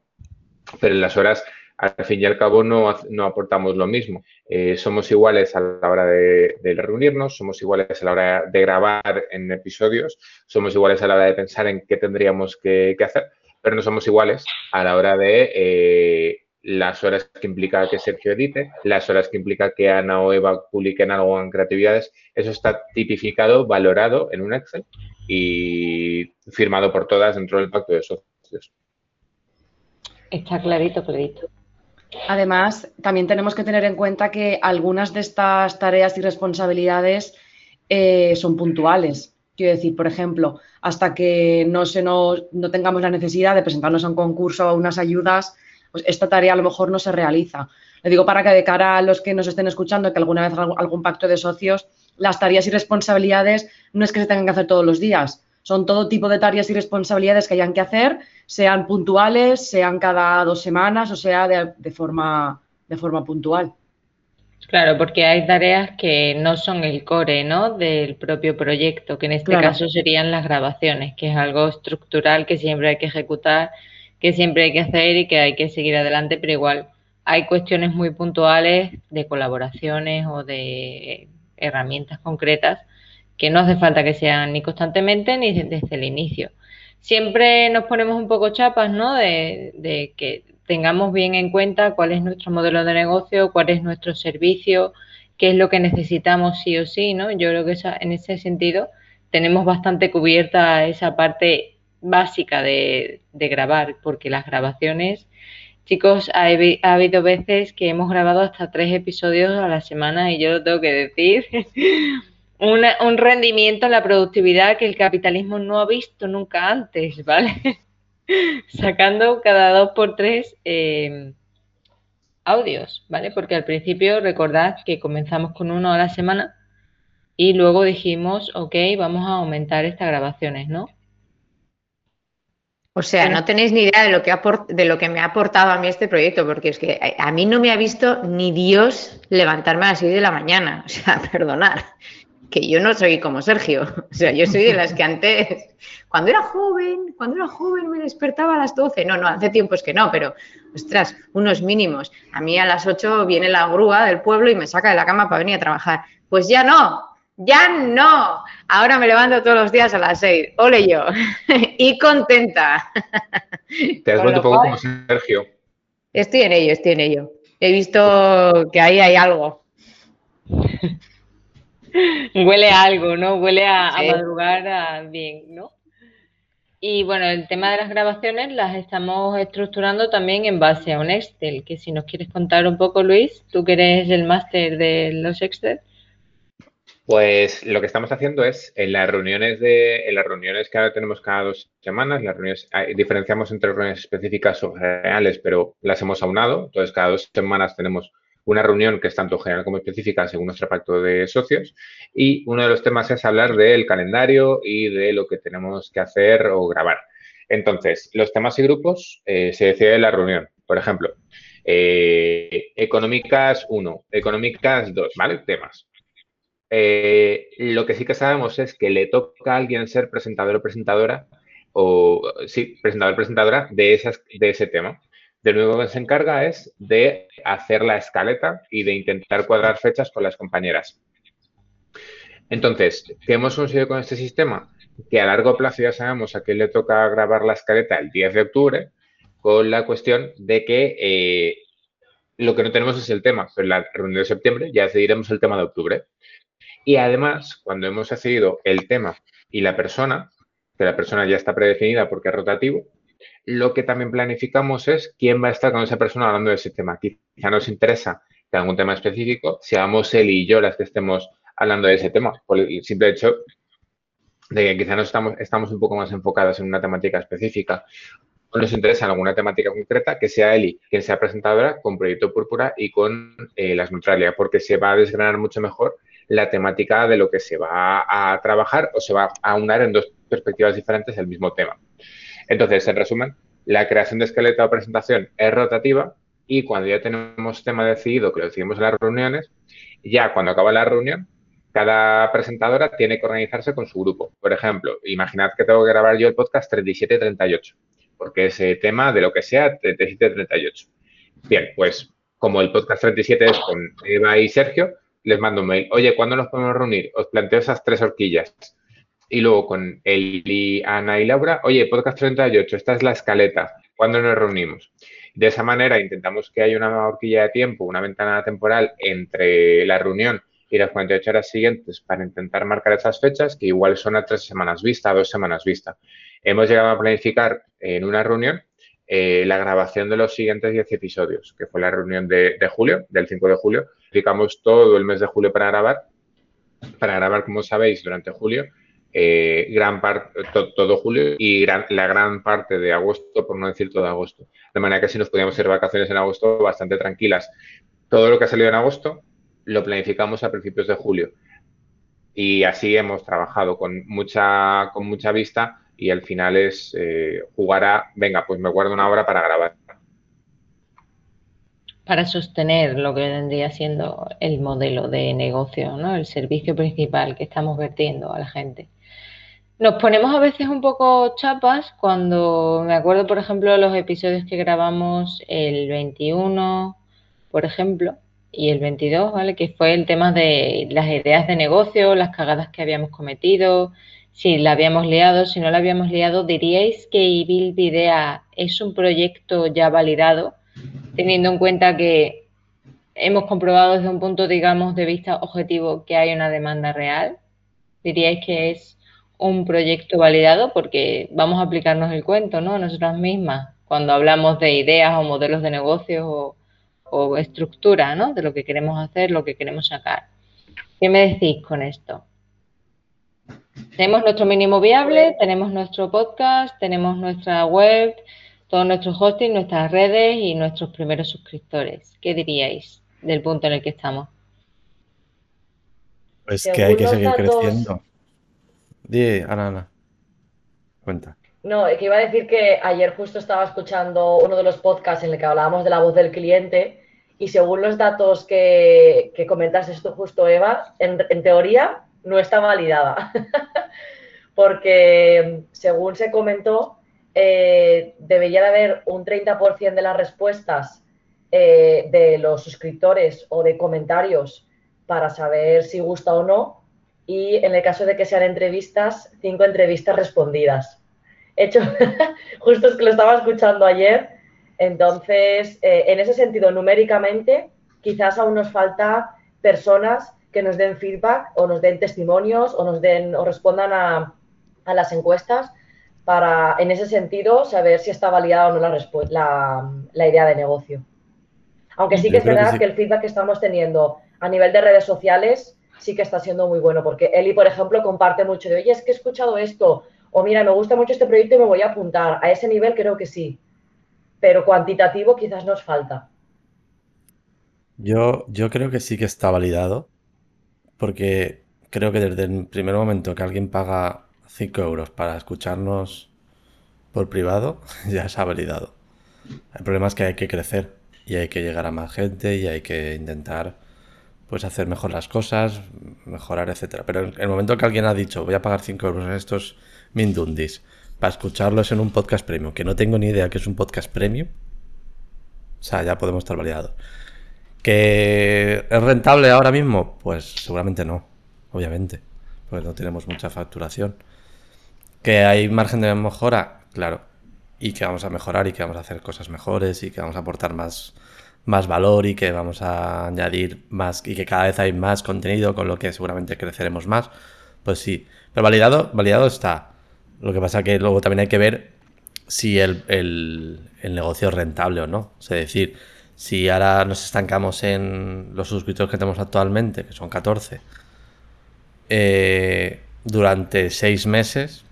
pero en las horas al fin y al cabo no, aportamos lo mismo. Eh, somos iguales a la hora de, reunirnos, somos iguales a la hora de grabar en episodios, somos iguales a la hora de pensar en qué tendríamos que, hacer, pero no somos iguales a la hora de eh, las horas que implica que Sergio edite, las horas que implica que Ana o Eva publiquen algo en creatividades. Eso está tipificado, valorado en un Excel y firmado por todas dentro del pacto de socios. Está clarito, clarito. Además, también tenemos que tener en cuenta que algunas de estas tareas y responsabilidades eh, son puntuales. Quiero decir, por ejemplo, hasta que no, se no tengamos la necesidad de presentarnos a un concurso o a unas ayudas, pues esta tarea a lo mejor no se realiza. Le digo para que de cara a los que nos estén escuchando, que alguna vez algún pacto de socios, las tareas y responsabilidades no es que se tengan que hacer todos los días, son todo tipo de tareas y responsabilidades que hayan que hacer sean puntuales, sean cada dos semanas o sea de, forma, de forma puntual. Claro, porque hay tareas que no son el core ¿no? del propio proyecto, que en este caso serían las grabaciones, que es algo estructural que siempre hay que ejecutar, que siempre hay que hacer y que hay que seguir adelante, pero igual hay cuestiones muy puntuales de colaboraciones o de herramientas concretas que no hace falta que sean ni constantemente ni desde el inicio siempre nos ponemos un poco chapas, ¿no? De, que tengamos bien en cuenta cuál es nuestro modelo de negocio, cuál es nuestro servicio, qué es lo que necesitamos sí o sí, ¿no? Yo creo que en ese sentido tenemos bastante cubierta esa parte básica de, grabar, porque las grabaciones, chicos, ha, ha, habido veces que hemos grabado hasta tres episodios a la semana y yo lo tengo que decir. un rendimiento en la productividad que el capitalismo no ha visto nunca antes, ¿vale? Sacando cada dos por tres eh, audios, ¿vale? Porque al principio recordad que comenzamos con uno a la semana y luego dijimos, ok, vamos a aumentar estas grabaciones, ¿no? O sea, no tenéis ni idea de lo, que de lo que me ha aportado a mí este proyecto, porque es que a mí no me ha visto ni Dios levantarme a las 6 de la mañana. O sea, perdonar. Que yo no soy como Sergio. O sea, yo soy de las que antes, cuando era joven, cuando era joven me despertaba a las 12. No, no, hace tiempos que no, pero, ostras, unos mínimos. A mí a las 8 viene la grúa del pueblo y me saca de la cama para venir a trabajar. Pues ya no, ya no. Ahora me levanto todos los días a las 6. Ole yo. y contenta. Te has vuelto un poco como Sergio. Estoy en ello, estoy en ello. He visto que ahí hay algo. Huele a algo, ¿no? Huele a, madrugar bien, ¿no? Y bueno, el tema de las grabaciones las estamos estructurando también en base a un Excel, que si nos quieres contar un poco, Luis, tú que eres el máster de los Excel. Pues lo que estamos haciendo es en las reuniones de, en las reuniones que ahora tenemos cada dos semanas, las reuniones diferenciamos entre reuniones específicas o reales, pero las hemos aunado. Entonces, cada dos semanas tenemos una reunión que es tanto general como específica según nuestro pacto de socios. Y uno de los temas es hablar del calendario y de lo que tenemos que hacer o grabar. Entonces, los temas y grupos eh, se decide en la reunión. Por ejemplo, eh, económicas 1, económicas 2, ¿vale? Temas. Eh, lo que sí que sabemos es que le toca a alguien ser presentador o presentadora, o sí, presentador o presentadora de, esas, de ese tema. De nuevo que se encarga es de hacer la escaleta y de intentar cuadrar fechas con las compañeras. Entonces, ¿qué hemos conseguido con este sistema? Que a largo plazo ya sabemos a quién le toca grabar la escaleta el 10 de octubre, con la cuestión de que eh, lo que no tenemos es el tema, pero en la reunión de septiembre ya decidiremos el tema de octubre. Y además, cuando hemos decidido el tema y la persona, que la persona ya está predefinida porque es rotativo, lo que también planificamos es quién va a estar con esa persona hablando de ese tema. Quizá nos interesa que algún tema específico, seamos él y yo las que estemos hablando de ese tema, por el simple hecho de que quizá nos estamos, estamos un poco más enfocadas en una temática específica o nos interesa en alguna temática concreta, que sea Eli quien sea presentadora con Proyecto Púrpura y con eh, las Neutralia, porque se va a desgranar mucho mejor la temática de lo que se va a trabajar o se va a unar en dos perspectivas diferentes el mismo tema. Entonces, en resumen, la creación de esqueleto o presentación es rotativa y cuando ya tenemos tema decidido, que lo decidimos en las reuniones, ya cuando acaba la reunión, cada presentadora tiene que organizarse con su grupo. Por ejemplo, imaginad que tengo que grabar yo el podcast 3738, porque ese tema de lo que sea 3738. Bien, pues como el podcast 37 es con Eva y Sergio, les mando un mail. Oye, ¿cuándo nos podemos reunir? Os planteo esas tres horquillas y luego con Eli, Ana y Laura, oye, podcast 38, esta es la escaleta, ¿cuándo nos reunimos? De esa manera intentamos que haya una horquilla de tiempo, una ventana temporal entre la reunión y las 48 horas siguientes para intentar marcar esas fechas, que igual son a tres semanas vista, a dos semanas vista. Hemos llegado a planificar en una reunión eh, la grabación de los siguientes 10 episodios, que fue la reunión de, julio, del 5 de julio. Dedicamos todo el mes de julio para grabar, para grabar, como sabéis, durante julio eh, gran parte, todo julio y la gran parte de agosto, por no decir todo agosto. De manera que si nos podíamos hacer vacaciones en agosto bastante tranquilas. Todo lo que ha salido en agosto lo planificamos a principios de julio. Y así hemos trabajado con mucha, con mucha vista y al final es eh, jugar a, venga, pues me guardo una hora para grabar. Para sostener lo que vendría siendo el modelo de negocio, ¿no? el servicio principal que estamos vertiendo a la gente. Nos ponemos a veces un poco chapas cuando me acuerdo, por ejemplo, los episodios que grabamos el 21, por ejemplo, y el 22, ¿vale? Que fue el tema de las ideas de negocio, las cagadas que habíamos cometido, si la habíamos liado, si no la habíamos liado. ¿Diríais que Build Idea es un proyecto ya validado, teniendo en cuenta que hemos comprobado desde un punto, digamos, de vista objetivo que hay una demanda real? ¿Diríais que es un proyecto validado porque vamos a aplicarnos el cuento, ¿no? Nosotras mismas, cuando hablamos de ideas o modelos de negocios o, estructura, ¿no? De lo que queremos hacer, lo que queremos sacar. ¿Qué me decís con esto? Tenemos nuestro mínimo viable, tenemos nuestro podcast, tenemos nuestra web, todo nuestro hosting, nuestras redes y nuestros primeros suscriptores. ¿Qué diríais del punto en el que estamos? Pues que hay que seguir creciendo. Di, Ana, Ana. Cuenta. No, que iba a decir que ayer justo estaba escuchando uno de los podcasts en el que hablábamos de la voz del cliente y según los datos que, que comentaste esto justo, Eva, en, teoría no está validada. Porque según se comentó, eh, debería de haber un 30% de las respuestas eh, de los suscriptores o de comentarios para saber si gusta o no. Y en el caso de que sean entrevistas, cinco entrevistas respondidas. Hecho, justo es que lo estaba escuchando ayer. Entonces, eh, en ese sentido, numéricamente, quizás aún nos falta personas que nos den feedback o nos den testimonios o nos den o respondan a, las encuestas para, en ese sentido, saber si está validada o no la, la, idea de negocio. Aunque sí que es verdad que, el feedback que estamos teniendo a nivel de redes sociales sí que está siendo muy bueno, porque Eli, por ejemplo, comparte mucho de, oye, es que he escuchado esto, o mira, me gusta mucho este proyecto y me voy a apuntar. A ese nivel creo que sí, pero cuantitativo quizás nos falta. Yo, yo creo que sí que está validado, porque creo que desde el primer momento que alguien paga 5 euros para escucharnos por privado, ya se ha validado. El problema es que hay que crecer y hay que llegar a más gente y hay que intentar pues hacer mejor las cosas, mejorar, etcétera. Pero en el momento que alguien ha dicho voy a pagar 5 euros en estos Mindundis para escucharlos en un podcast premium, que no tengo ni idea que es un podcast premium, o sea, ya podemos estar validados. ¿Que es rentable ahora mismo? Pues seguramente no, obviamente, pues no tenemos mucha facturación. ¿Que hay margen de mejora? Claro. Y que vamos a mejorar y que vamos a hacer cosas mejores y que vamos a aportar más, más valor y que vamos a añadir más y que cada vez hay más contenido con lo que seguramente creceremos más. Pues sí, pero validado, validado está. Lo que pasa que luego también hay que ver si el, el negocio es rentable o no. Es decir, si ahora nos estancamos en los suscriptores que tenemos actualmente, que son 14, eh, durante seis meses,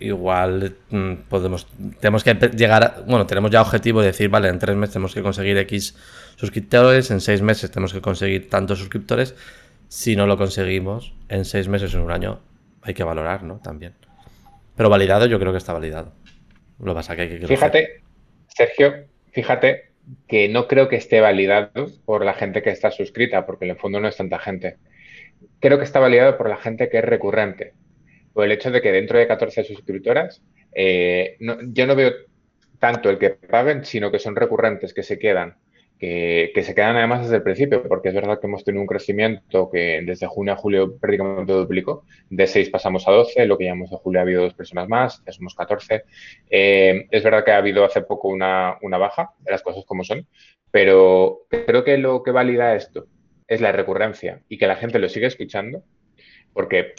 igual mm, podemos, tenemos que llegar, a, bueno, tenemos ya objetivo de decir, vale, en tres meses tenemos que conseguir X suscriptores, en seis meses tenemos que conseguir tantos suscriptores. Si no lo conseguimos en seis meses en un año, hay que valorar, ¿no? También. Pero validado, yo creo que está validado. Lo pasa que hay que. Fíjate, Sergio, fíjate que no creo que esté validado por la gente que está suscrita, porque en el fondo no es tanta gente. Creo que está validado por la gente que es recurrente. Por el hecho de que dentro de 14 suscriptoras, eh, yo no veo tanto el que paguen, sino que son recurrentes, que se quedan que, se quedan además desde el principio, porque es verdad que hemos tenido un crecimiento que desde junio a julio prácticamente duplicó. De 6 pasamos a 12, lo que llamamos de julio ha habido dos personas más, ya somos 14. Eh, es verdad que ha habido hace poco una, una baja, de las cosas como son, pero creo que lo que valida esto es la recurrencia y que la gente lo sigue escuchando, porque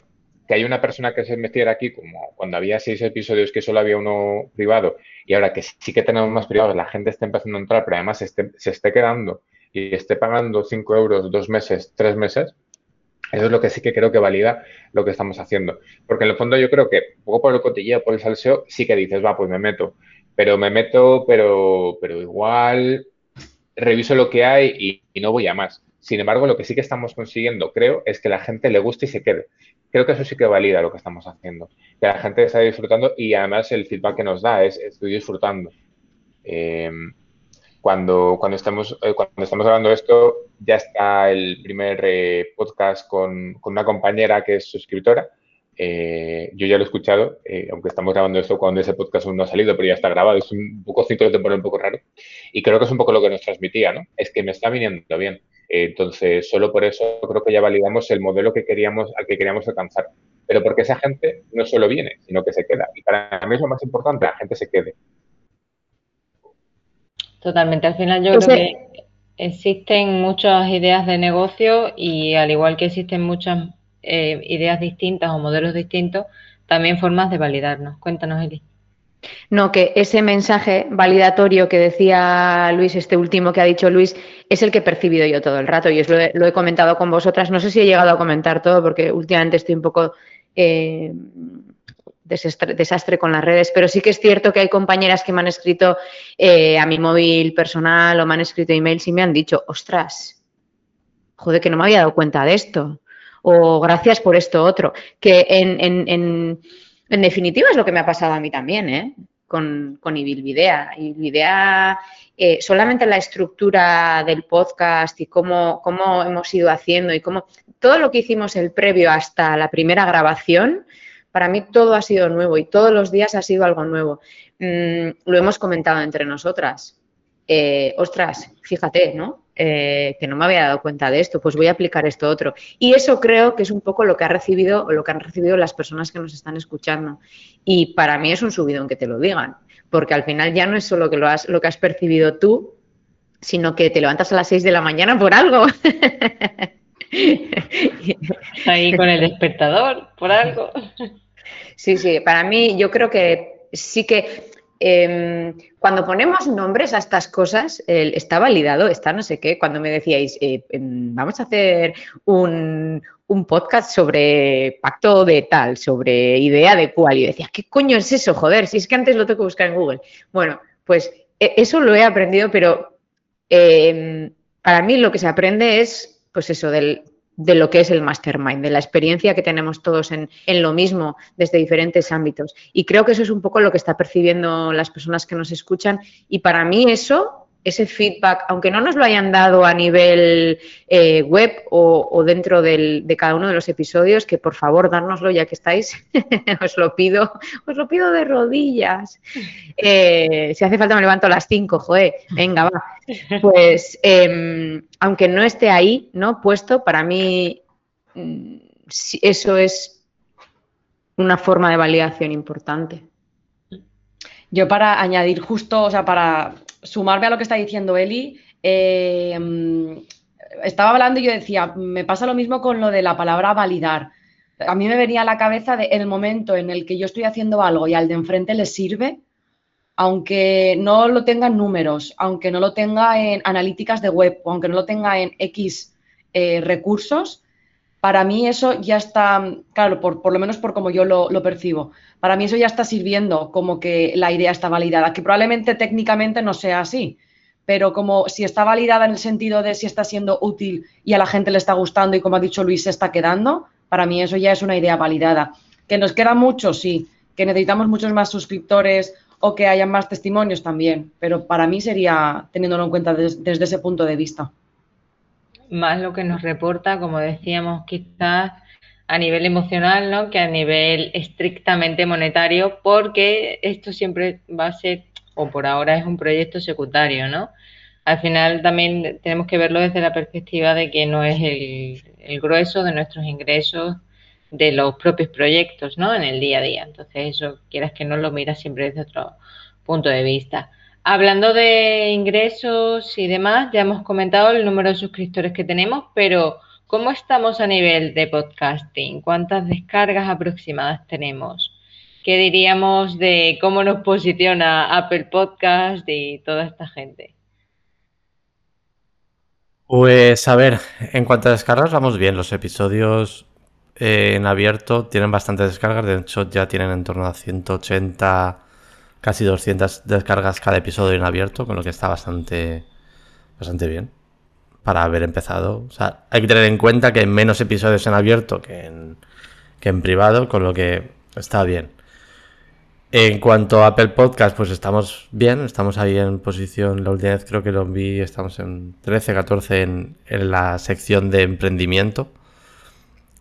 que hay una persona que se metiera aquí, como cuando había seis episodios que solo había uno privado, y ahora que sí que tenemos más privados, la gente está empezando a entrar, pero además se esté, quedando y esté pagando 5 euros dos meses, tres meses, eso es lo que sí que creo que valida lo que estamos haciendo. Porque en el fondo yo creo que, un poco por el cotilleo, por el salseo, sí que dices, va, pues me meto. Pero me meto, pero, pero igual reviso lo que hay y no voy a más. Sin embargo, lo que sí que estamos consiguiendo, creo, es que la gente le guste y se quede. Creo que eso sí que valida lo que estamos haciendo. Que la gente está disfrutando y además el feedback que nos da es estoy disfrutando. Em, cuando, cuando, estamos, eh, cuando estamos hablando esto, ya está el primer eh, podcast con, una compañera que es suscriptora. Eh, yo ya lo he escuchado, aunque estamos grabando esto cuando ese podcast aún no ha salido, pero ya está grabado. Es un poco ciclo temporal un poco raro. Y creo que es un poco lo que nos transmitía, ¿no? Es que me está viniendo bien. Entonces, solo por eso creo que ya validamos el modelo que queríamos, al que queríamos alcanzar. Pero porque esa gente no solo viene, sino que se queda. Y para mí es lo más importante, la gente se quede. Totalmente. Al final yo creo que existen muchas ideas de negocio y al igual que existen muchas eh, ideas distintas o modelos distintos, también formas de validarnos. Cuéntanos, Eli. No, que ese mensaje validatorio que decía Luis, este último que ha dicho Luis, es el que he percibido yo todo el rato y os lo he, comentado con vosotras. No sé si he llegado a comentar todo porque últimamente estoy un poco eh, desastre, con las redes, pero sí que es cierto que hay compañeras que me han escrito eh, a mi móvil personal o me han escrito emails y me han dicho, ostras, joder, que no me había dado cuenta de esto o gracias por esto otro, que en definitiva es lo que me ha pasado a mí también, ¿eh? Con, con Ibilvidea. Ibilvidea eh, solamente la estructura del podcast y cómo, cómo hemos ido haciendo y cómo todo lo que hicimos el previo hasta la primera grabación, para mí todo ha sido nuevo y todos los días ha sido algo nuevo. Mm, lo hemos comentado entre nosotras. Eh, ostras, fíjate, ¿no? Eh, que no me había dado cuenta de esto, pues voy a aplicar esto otro. Y eso creo que es un poco lo que ha recibido o lo que han recibido las personas que nos están escuchando. Y para mí es un subidón que te lo digan, porque al final ya no es solo que lo, has, lo que has percibido tú, sino que te levantas a las 6 de la mañana por algo. Ahí con el despertador, por algo. Sí, sí, para mí yo creo que sí que Em, cuando ponemos nombres a estas cosas, está validado, está no sé qué. Cuando me decíais, eh, em, vamos a hacer un, podcast sobre pacto de tal, sobre idea de cual, y decía, ¿qué coño es eso? Joder, si es que antes lo tengo que buscar en Google. Bueno, pues e, eso lo he aprendido, pero em, para mí lo que se aprende es, pues eso, del, de lo que es el mastermind, de la experiencia que tenemos todos en, en, lo mismo desde diferentes ámbitos. Y creo que eso es un poco lo que está percibiendo las personas que nos escuchan. Y para mí eso ese feedback, aunque no nos lo hayan dado a nivel eh, web o, dentro de cada uno de los episodios, que por favor dárnoslo ya que estáis, os lo pido, os lo pido de rodillas. Eh, si hace falta me levanto a las 5, joder, venga, va. Pues em, aunque no esté ahí, ¿no? Puesto, para mí mm, eso es una forma de validación importante. Yo para añadir justo, o sea, para sumarme a lo que está diciendo Eli, eh, estaba hablando y yo decía, me pasa lo mismo con lo de la palabra validar. A mí me venía a la cabeza de, el momento en el que yo estoy haciendo algo y al de enfrente le sirve, aunque no lo tenga en números, aunque no lo tenga en analíticas de web aunque no lo tenga en X eh, recursos, para mí eso ya está, claro, por, lo menos por como yo lo, percibo, para mí eso ya está sirviendo como que la idea está validada, que probablemente técnicamente no sea así, pero como si está validada en el sentido de si está siendo útil y a la gente le está gustando y como ha dicho Luis se está quedando, para mí eso ya es una idea validada. Que nos queda mucho, sí, que necesitamos muchos más suscriptores o que haya más testimonios también, pero para mí sería teniéndolo en cuenta desde ese punto de vista más lo que nos reporta, como decíamos, quizás a nivel emocional, ¿no? Que a nivel estrictamente monetario, porque esto siempre va a ser, o por ahora es un proyecto secundario, ¿no? Al final también tenemos que verlo desde la perspectiva de que no es el, el grueso de nuestros ingresos de los propios proyectos, ¿no? En el día a día. Entonces, eso, quieras que no lo miras siempre desde otro punto de vista. Hablando de ingresos y demás, ya hemos comentado el número de suscriptores que tenemos, pero ¿cómo estamos a nivel de podcasting? ¿Cuántas descargas aproximadas tenemos? ¿Qué diríamos de cómo nos posiciona Apple Podcast y toda esta gente? Pues a ver, en cuanto a descargas vamos bien. Los episodios eh, en abierto tienen bastantes descargas. De hecho ya tienen en torno a 180 casi 200 descargas cada episodio en abierto, con lo que está bastante, bastante bien para haber empezado. O sea, hay que tener en cuenta que hay menos episodios en abierto que en, que en privado, con lo que está bien. En cuanto a Apple Podcast, pues estamos bien, estamos ahí en posición, la última vez creo que lo vi, estamos en 13, 14 en, en la sección de emprendimiento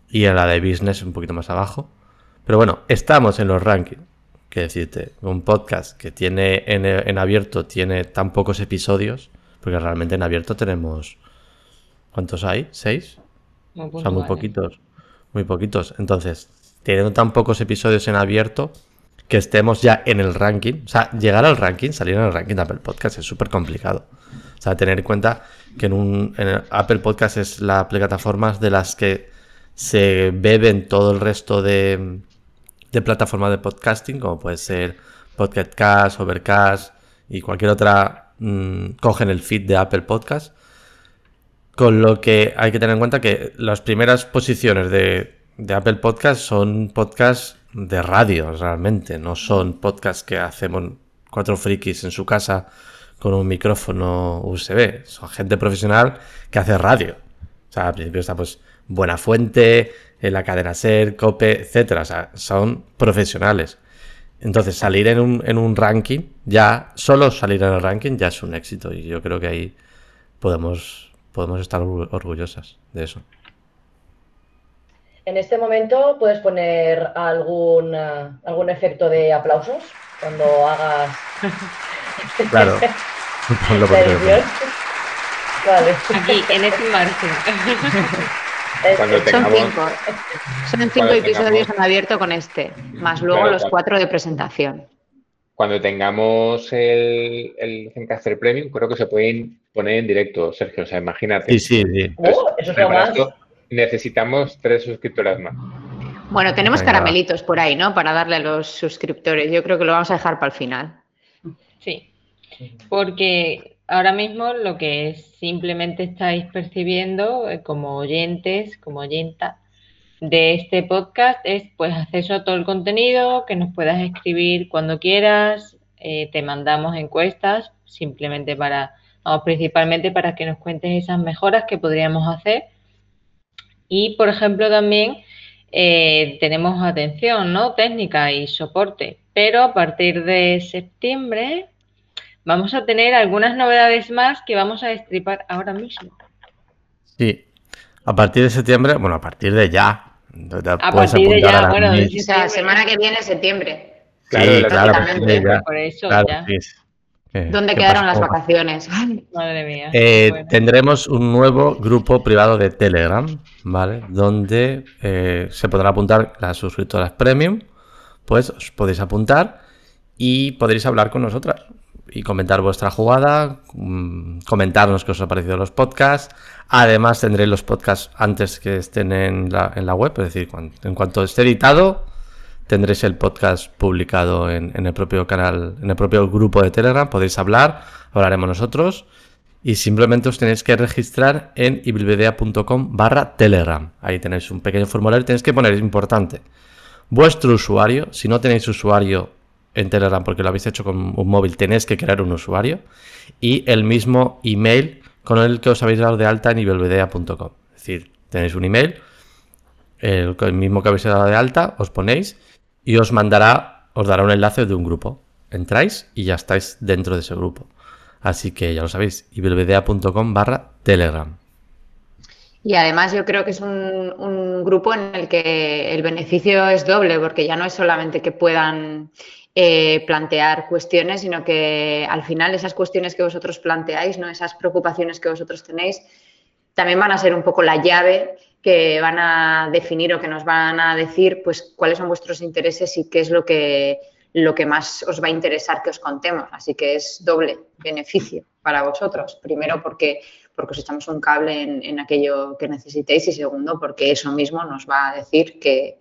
y en la de business un poquito más abajo. Pero bueno, estamos en los rankings que decirte, un podcast que tiene en, abierto tiene tan pocos episodios, porque realmente en abierto tenemos... ¿Cuántos hay? ¿Seis? o sea, muy poquitos. Muy poquitos. Entonces, teniendo tan pocos episodios en abierto, que estemos ya en el ranking. O sea, llegar al ranking, salir en el ranking de Apple Podcast es súper complicado. O sea, tener en cuenta que en un en Apple Podcast es la plataforma de las que se beben todo el resto de, de plataformas de podcasting, como puede ser Podcast Cast, Overcast y cualquier otra, mm, cogen el feed de Apple Podcast. Con lo que hay que tener en cuenta que las primeras posiciones de, de Apple Podcast son podcasts de radio, realmente, no son podcasts que hacemos cuatro frikis en su casa con un micrófono USB. Son gente profesional que hace radio. O sea, al principio está pues Buena Fuente, en la cadena SER, COPE, etcétera. O sea, son profesionales. Entonces, salir en un, en un ranking, ya, solo salir en el ranking ya es un éxito. Y yo creo que ahí podemos, podemos estar orgullosas de eso. En este momento puedes poner algún, eh, algún efecto de aplausos cuando hagas. Claro. Ponlo por Vale. Aquí, en este margen. Cuando Son tengamos, cinco. Son cinco Cuando episodios tengamos- en abierto con este, más luego Claro, los claro. cuatro de presentación. cuando tengamos el, el Zencaster Premium, creo que se pueden poner en directo, Sergio. O sea, imagínate. Sí, sí, sí. Oh, eso más. necesitamos tres suscriptoras más. Bueno, tenemos Venga. caramelitos por ahí, ¿no? Para darle a los suscriptores. Yo creo que lo vamos a dejar para el final. Sí, porque ahora mismo lo que simplemente estáis percibiendo eh, como oyentes, como oyenta de este podcast es pues acceso a todo el contenido, que nos puedas escribir cuando quieras, eh, te mandamos encuestas simplemente para, vamos, principalmente para que nos cuentes esas mejoras que podríamos hacer. Y por ejemplo también eh, tenemos atención, ¿no? Técnica y soporte, pero a partir de septiembre vamos a tener algunas novedades más que vamos a destripar ahora mismo. Sí. A partir de septiembre, bueno, a partir de ya. A partir de ya, a la bueno, O sea, semana que viene, septiembre. Claro, Sí, la- claro, ya. Por eso Claro, ya, sí. Eh, ¿Dónde ¿qué quedaron las vacaciones? Ay, madre mía. Eh, Bueno. Tendremos un nuevo grupo privado de Telegram, ¿vale? Donde eh, se podrán apuntar las suscriptoras premium. Pues os podéis apuntar y podréis hablar con nosotras y comentar vuestra jugada, mm, comentarnos qué os ha parecido los podcasts. Además, tendréis los podcasts antes que estén en la, en la web, es decir, en cuanto esté editado, tendréis el podcast publicado en, el propio canal, en el propio grupo de Telegram. Podéis hablar, hablaremos nosotros. Y simplemente os tenéis que registrar en ibilvedea.com barra Telegram. Ahí tenéis un pequeño formulario. Tenéis que poner, es importante, vuestro usuario. Si no tenéis usuario en Telegram porque lo habéis hecho con un móvil, tenéis que crear un usuario. Y el mismo email con el que os habéis dado de alta en ibilvedea.com. Es decir, tenéis un email, el, mismo que habéis dado de alta, os ponéis y os mandará, os dará un enlace de un grupo. Entráis y ya estáis dentro de ese grupo. Así que ya lo sabéis, ibilvedea.com barra Telegram. Y además yo creo que es un, un grupo en el que el beneficio es doble, porque ya no es solamente que puedan eh, plantear cuestiones, sino que al final esas cuestiones que vosotros planteáis, ¿no? esas preocupaciones que vosotros tenéis, también van a ser un poco la llave que van a definir o que nos van a decir pues cuáles son vuestros intereses y qué es lo que, lo que más os va a interesar que os contemos. Así que es doble beneficio para vosotros. Primero porque, porque os echamos un cable en, en aquello que necesitéis y segundo porque eso mismo nos va a decir que,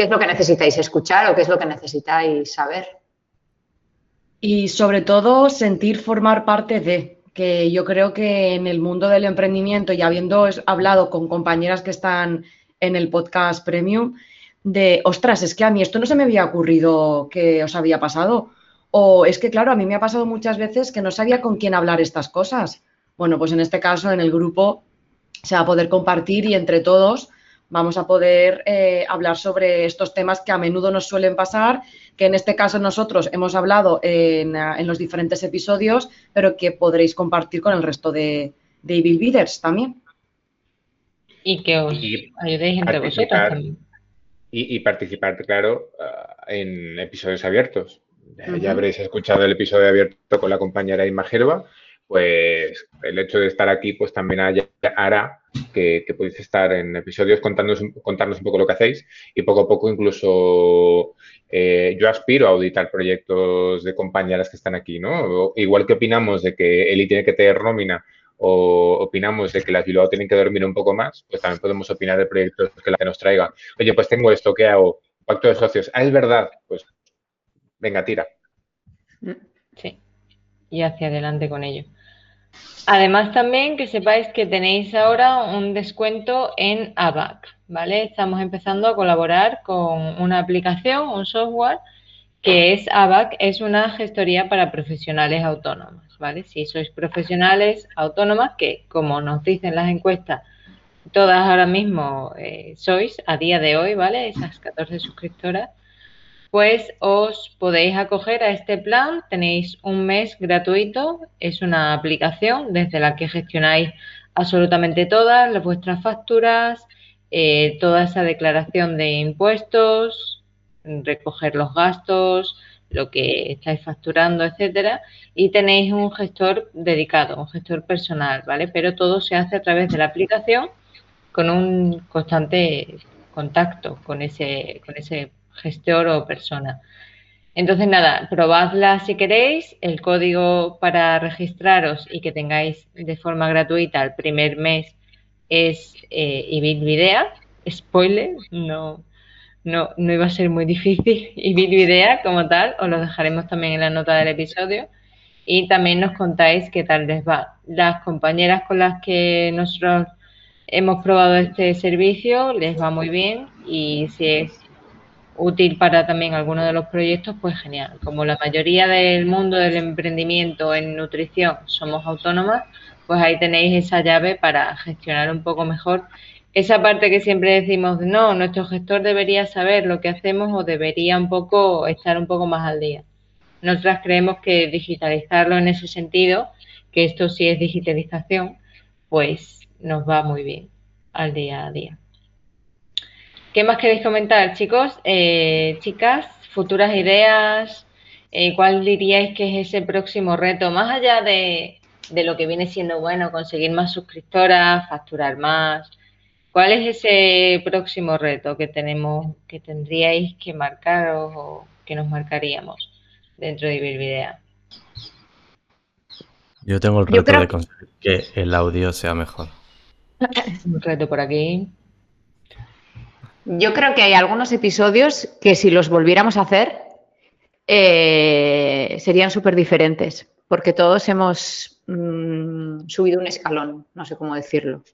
qué es lo que necesitáis escuchar o qué es lo que necesitáis saber. Y sobre todo sentir formar parte de, que yo creo que en el mundo del emprendimiento y habiendo hablado con compañeras que están en el podcast premium, de, ostras, es que a mí esto no se me había ocurrido que os había pasado. O es que, claro, a mí me ha pasado muchas veces que no sabía con quién hablar estas cosas. Bueno, pues en este caso, en el grupo, se va a poder compartir y entre todos vamos a poder eh, hablar sobre estos temas que a menudo nos suelen pasar, que en este caso nosotros hemos hablado en, ah, en los diferentes episodios, pero que podréis compartir con el resto de, de Evil Bidders también. Y que os Y ayudéis entre vosotros también. y, y participar, claro, ah, en episodios abiertos. Ya- habréis escuchado el episodio abierto con la compañera Inma Gerba, pues el hecho de estar aquí pues también haya- hará que, podéis estar en episodios contándonos, contarnos un poco lo que hacéis y poco a poco incluso eh, yo aspiro a auditar proyectos de compañeras que están aquí, ¿no? Igual que opinamos de que Eli tiene que tener nómina o opinamos de que las Bilbao tienen que dormir un poco más, pues también podemos opinar de proyectos que la que nos traiga. Oye, pues tengo esto, ¿qué hago? Pacto de socios. Ah, es verdad. Pues venga, tira. Sí, y hacia adelante con ello. Además también que sepáis que tenéis ahora un descuento en ABAC, ¿vale? Estamos empezando a colaborar con una aplicación, un software que es ABAC, es una gestoría para profesionales autónomos, ¿vale? Si sois profesionales autónomas, que como nos dicen las encuestas, todas ahora mismo eh, sois a día de hoy, ¿vale? Esas 14 suscriptoras, pues os podéis acoger a este plan. Tenéis un mes gratuito. Es una aplicación desde la que gestionáis absolutamente todas vuestras facturas, eh, toda esa declaración de impuestos, recoger los gastos, lo que estáis facturando, etcétera, y tenéis un gestor dedicado, un gestor personal, ¿vale? Pero todo se hace a través de la aplicación con un constante contacto con ese, con ese gestor o persona. Entonces, nada, probadla si queréis. El código para registraros y que tengáis de forma gratuita el primer mes es eh. Spoiler, no, no, no iba a ser muy difícil. Ibilvidea como tal, os lo dejaremos también en la nota del episodio. Y también nos contáis qué tal les va. Las compañeras con las que nosotros hemos probado este servicio les va muy bien y si es útil para también alguno de los proyectos, pues genial. Como la mayoría del mundo del emprendimiento en nutrición somos autónomas, pues ahí tenéis esa llave para gestionar un poco mejor esa parte que siempre decimos, no, nuestro gestor debería saber lo que hacemos o debería un poco estar un poco más al día. Nosotras creemos que digitalizarlo en ese sentido, que esto sí es digitalización, pues nos va muy bien al día a día. ¿Qué más queréis comentar, chicos? Eh, chicas, futuras ideas, eh, ¿cuál diríais que es ese próximo reto? Más allá de, de, lo que viene siendo bueno, conseguir más suscriptoras, facturar más, ¿cuál es ese próximo reto que tenemos, que tendríais que marcaros o que nos marcaríamos dentro de Ibervidea? Yo tengo el reto de conseguir que el audio sea mejor. Un reto por aquí. Yo creo que hay algunos episodios que si los volviéramos a hacer eh, serían súper diferentes, porque todos hemos mm, subido un escalón, no sé cómo decirlo.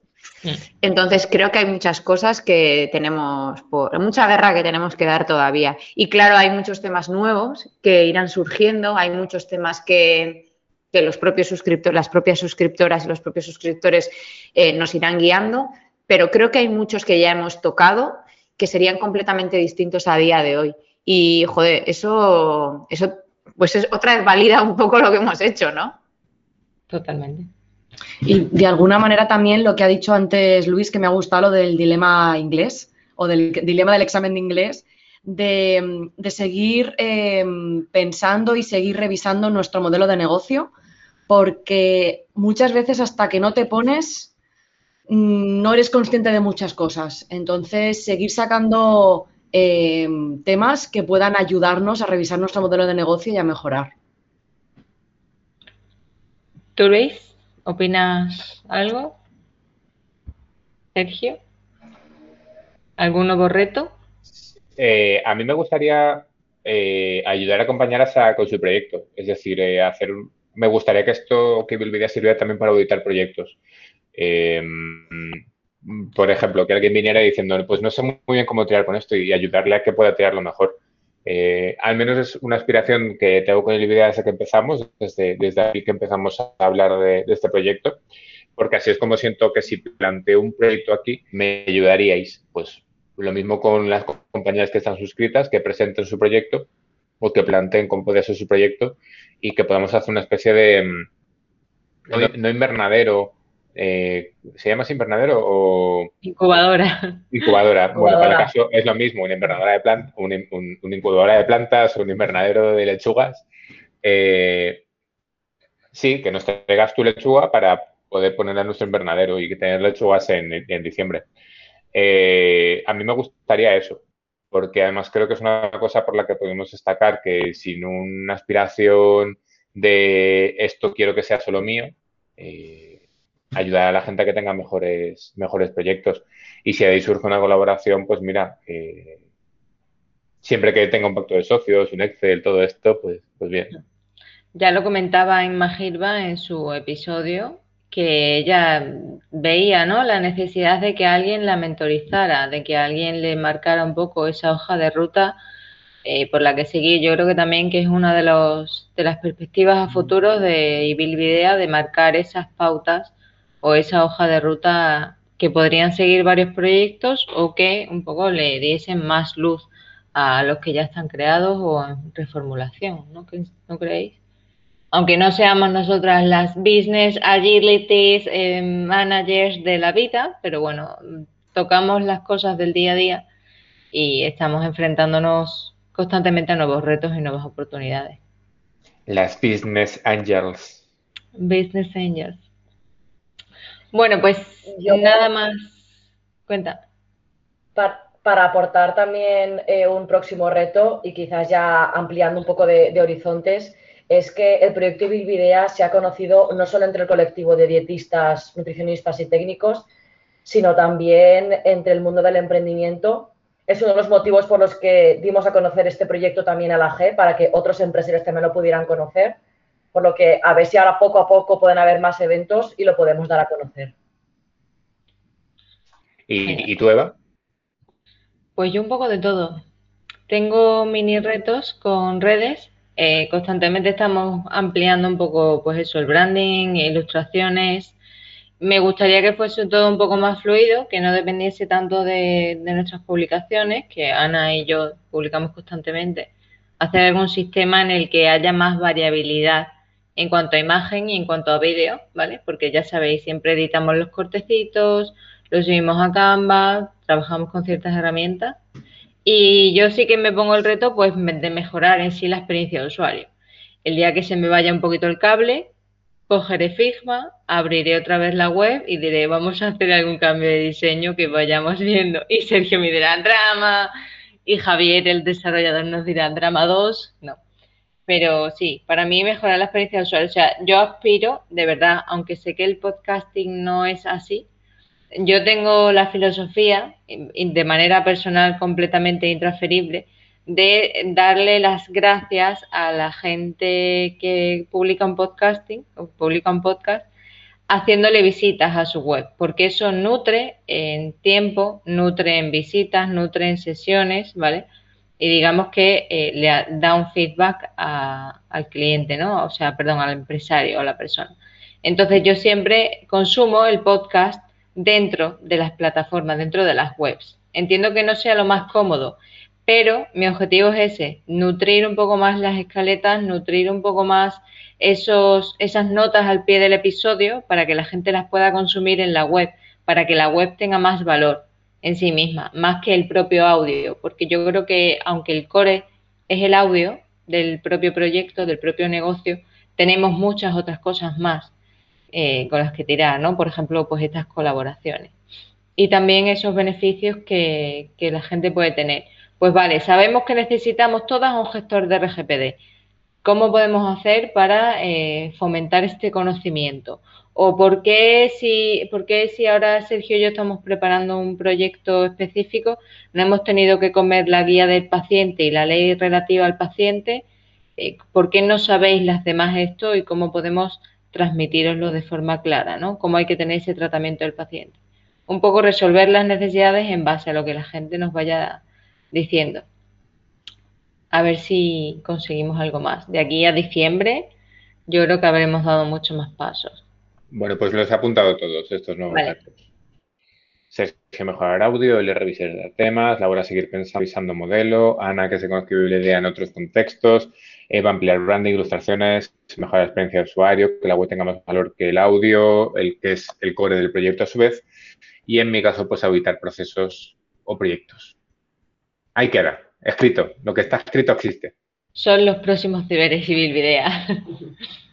Mm. Entonces creo que hay muchas cosas que tenemos, por, mucha guerra que tenemos que dar todavía. Y claro, hay muchos temas nuevos que irán surgiendo, hay muchos temas que, los propios suscriptores, las propias suscriptoras y los propios suscriptores eh, nos irán guiando, pero creo que hay muchos que ya hemos tocado que serían completamente distintos a día de hoy. Y, joder, eso, eso pues es otra vez valida un poco lo que hemos hecho, ¿no? Totalmente. Y de alguna manera también lo que ha dicho antes Luis, que me ha gustado lo del dilema inglés o del dilema del examen de inglés, de, seguir em, pensando y seguir revisando nuestro modelo de negocio, porque muchas veces hasta que no te pones no eres consciente de muchas cosas. Entonces, seguir sacando eh, temas que puedan ayudarnos a revisar nuestro modelo de negocio y a mejorar. ¿Tú, Luis, opinas algo? Sergio, ¿algún nuevo reto? Eh, a mí me gustaría eh, ayudar a compañeras con su proyecto. Es decir, hacer me gustaría que esto que Bilvidea sirviera también para auditar proyectos. Em, por ejemplo, que alguien viniera diciendo, pues no sé muy bien cómo tirar con esto y ayudarle a que pueda tirarlo mejor. Eh, al menos es una aspiración que tengo con el idea desde que empezamos, desde, desde aquí que empezamos a hablar de, este proyecto, porque así es como siento que si planteo un proyecto aquí, me ayudaríais. Pues lo mismo con las compañías que están suscritas, que presenten su proyecto o que planteen cómo puede ser su proyecto y que podamos hacer una especie de, mm, no invernadero, eh, ¿Se llama invernadero o...? Incubadora. Incubadora. Bueno, para el caso es lo mismo, una invernadora de plantas, un, incubadora de plantas o un invernadero de lechugas. Eh, sí, que nos traigas tu lechuga para poder ponerla en nuestro invernadero y tener lechugas en, diciembre. Eh, a mí me gustaría eso, porque además creo que es una cosa por la que podemos destacar que sin una aspiración de esto quiero que sea solo mío, ayudar a la gente a que tenga mejores, mejores proyectos. Y si ahí surge una colaboración, pues mira, siempre que tenga un pacto de socios, un Excel, todo esto, pues, pues bien. Ya lo comentaba en Magirba en su episodio, que ella veía ¿no? la necesidad de que alguien la mentorizara, de que alguien le marcara un poco esa hoja de ruta eh, por la que seguir. Yo creo que también que es una de, los, de las perspectivas a futuro de Ibilvidea de marcar esas pautas o esa hoja de ruta que podrían seguir varios proyectos o que un poco le diesen más luz a los que ya están creados o en reformulación, ¿no, ¿No creéis? Aunque no seamos nosotras las business agilities eh, managers de la vida, pero bueno, tocamos las cosas del día a día y estamos enfrentándonos constantemente a nuevos retos y nuevas oportunidades. Las business angels. Business angels. Bueno, pues nada más. Cuenta. Para, aportar también eh, un próximo reto y quizás ya ampliando un poco de, horizontes, es que el proyecto Bilvidea se ha conocido no solo entre el colectivo de dietistas, nutricionistas y técnicos, sino también entre el mundo del emprendimiento. Es uno de los motivos por los que dimos a conocer este proyecto también a la G, para que otros empresarios también lo pudieran conocer por lo que a ver si ahora poco a poco pueden haber más eventos y lo podemos dar a conocer. ¿Y, tú, Eva? Pues yo un poco de todo. Tengo mini retos con redes. Eh, constantemente estamos ampliando un poco, pues eso, el branding, ilustraciones. Me gustaría que fuese todo un poco más fluido, que no dependiese tanto de, de nuestras publicaciones, que Ana y yo publicamos constantemente. Hacer algún sistema en el que haya más variabilidad en cuanto a imagen y en cuanto a vídeo, ¿vale? Porque ya sabéis, siempre editamos los cortecitos, los subimos a Canva, trabajamos con ciertas herramientas. Y yo sí que me pongo el reto pues de mejorar en sí la experiencia de usuario. El día que se me vaya un poquito el cable, cogeré Figma, abriré otra vez la web y diré, vamos a hacer algún cambio de diseño que vayamos viendo. Y Sergio me dirá drama, y Javier, el desarrollador, nos dirá drama 2. No, pero sí, para mí mejorar la experiencia usuario. O sea, yo aspiro, de verdad, aunque sé que el podcasting no es así, yo tengo la filosofía, de manera personal completamente intransferible, de darle las gracias a la gente que publica un podcasting o publica un podcast haciéndole visitas a su web, porque eso nutre en tiempo, nutre en visitas, nutre en sesiones, ¿vale? Y digamos que eh, le da un feedback al cliente, ¿no? O sea, perdón, al empresario o a la persona. Entonces yo siempre consumo el podcast dentro de las plataformas, dentro de las webs. Entiendo que no sea lo más cómodo, pero mi objetivo es ese, nutrir un poco más las escaletas, nutrir un poco más esos, esas notas al pie del episodio para que la gente las pueda consumir en la web, para que la web tenga más valor en sí misma, más que el propio audio, porque yo creo que aunque el core es el audio del propio proyecto, del propio negocio, tenemos muchas otras cosas más eh, con las que tirar, ¿no? Por ejemplo, pues estas colaboraciones. Y también esos beneficios que, la gente puede tener. Pues vale, sabemos que necesitamos todas un gestor de RGPD. ¿Cómo podemos hacer para eh, fomentar este conocimiento? ¿O por qué, si, por si ahora Sergio y yo estamos preparando un proyecto específico, no hemos tenido que comer la guía del paciente y la ley relativa al paciente? Eh, ¿Por qué no sabéis las demás esto y cómo podemos transmitiroslo de forma clara? ¿no? ¿Cómo hay que tener ese tratamiento del paciente? Un poco resolver las necesidades en base a lo que la gente nos vaya diciendo. A ver si conseguimos algo más. De aquí a diciembre yo creo que habremos dado muchos más pasos. Bueno, pues los he apuntado todos estos nuevos vale. Sergio mejorar audio, el revisar temas, Laura seguir pensando, revisando modelo, Ana que se idea en otros contextos, Eva ampliar branding, ilustraciones, mejorar la experiencia de usuario, que la web tenga más valor que el audio, el que es el core del proyecto a su vez, y en mi caso, pues auditar procesos o proyectos. Ahí queda, escrito, lo que está escrito existe. Son los próximos deberes Civil Videa.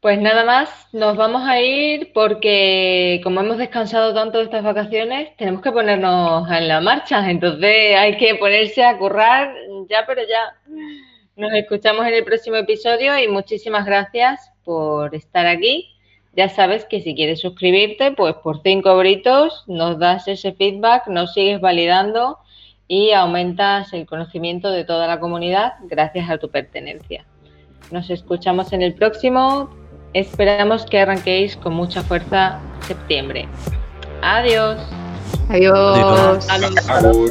Pues nada más, nos vamos a ir porque como hemos descansado tanto de estas vacaciones, tenemos que ponernos en la marcha. Entonces hay que ponerse a currar ya, pero ya. Nos escuchamos en el próximo episodio y muchísimas gracias por estar aquí. Ya sabes que si quieres suscribirte, pues por cinco britos nos das ese feedback, nos sigues validando y aumentas el conocimiento de toda la comunidad gracias a tu pertenencia. Nos escuchamos en el próximo. Esperamos que arranquéis con mucha fuerza septiembre. Adiós. Adiós. Adiós.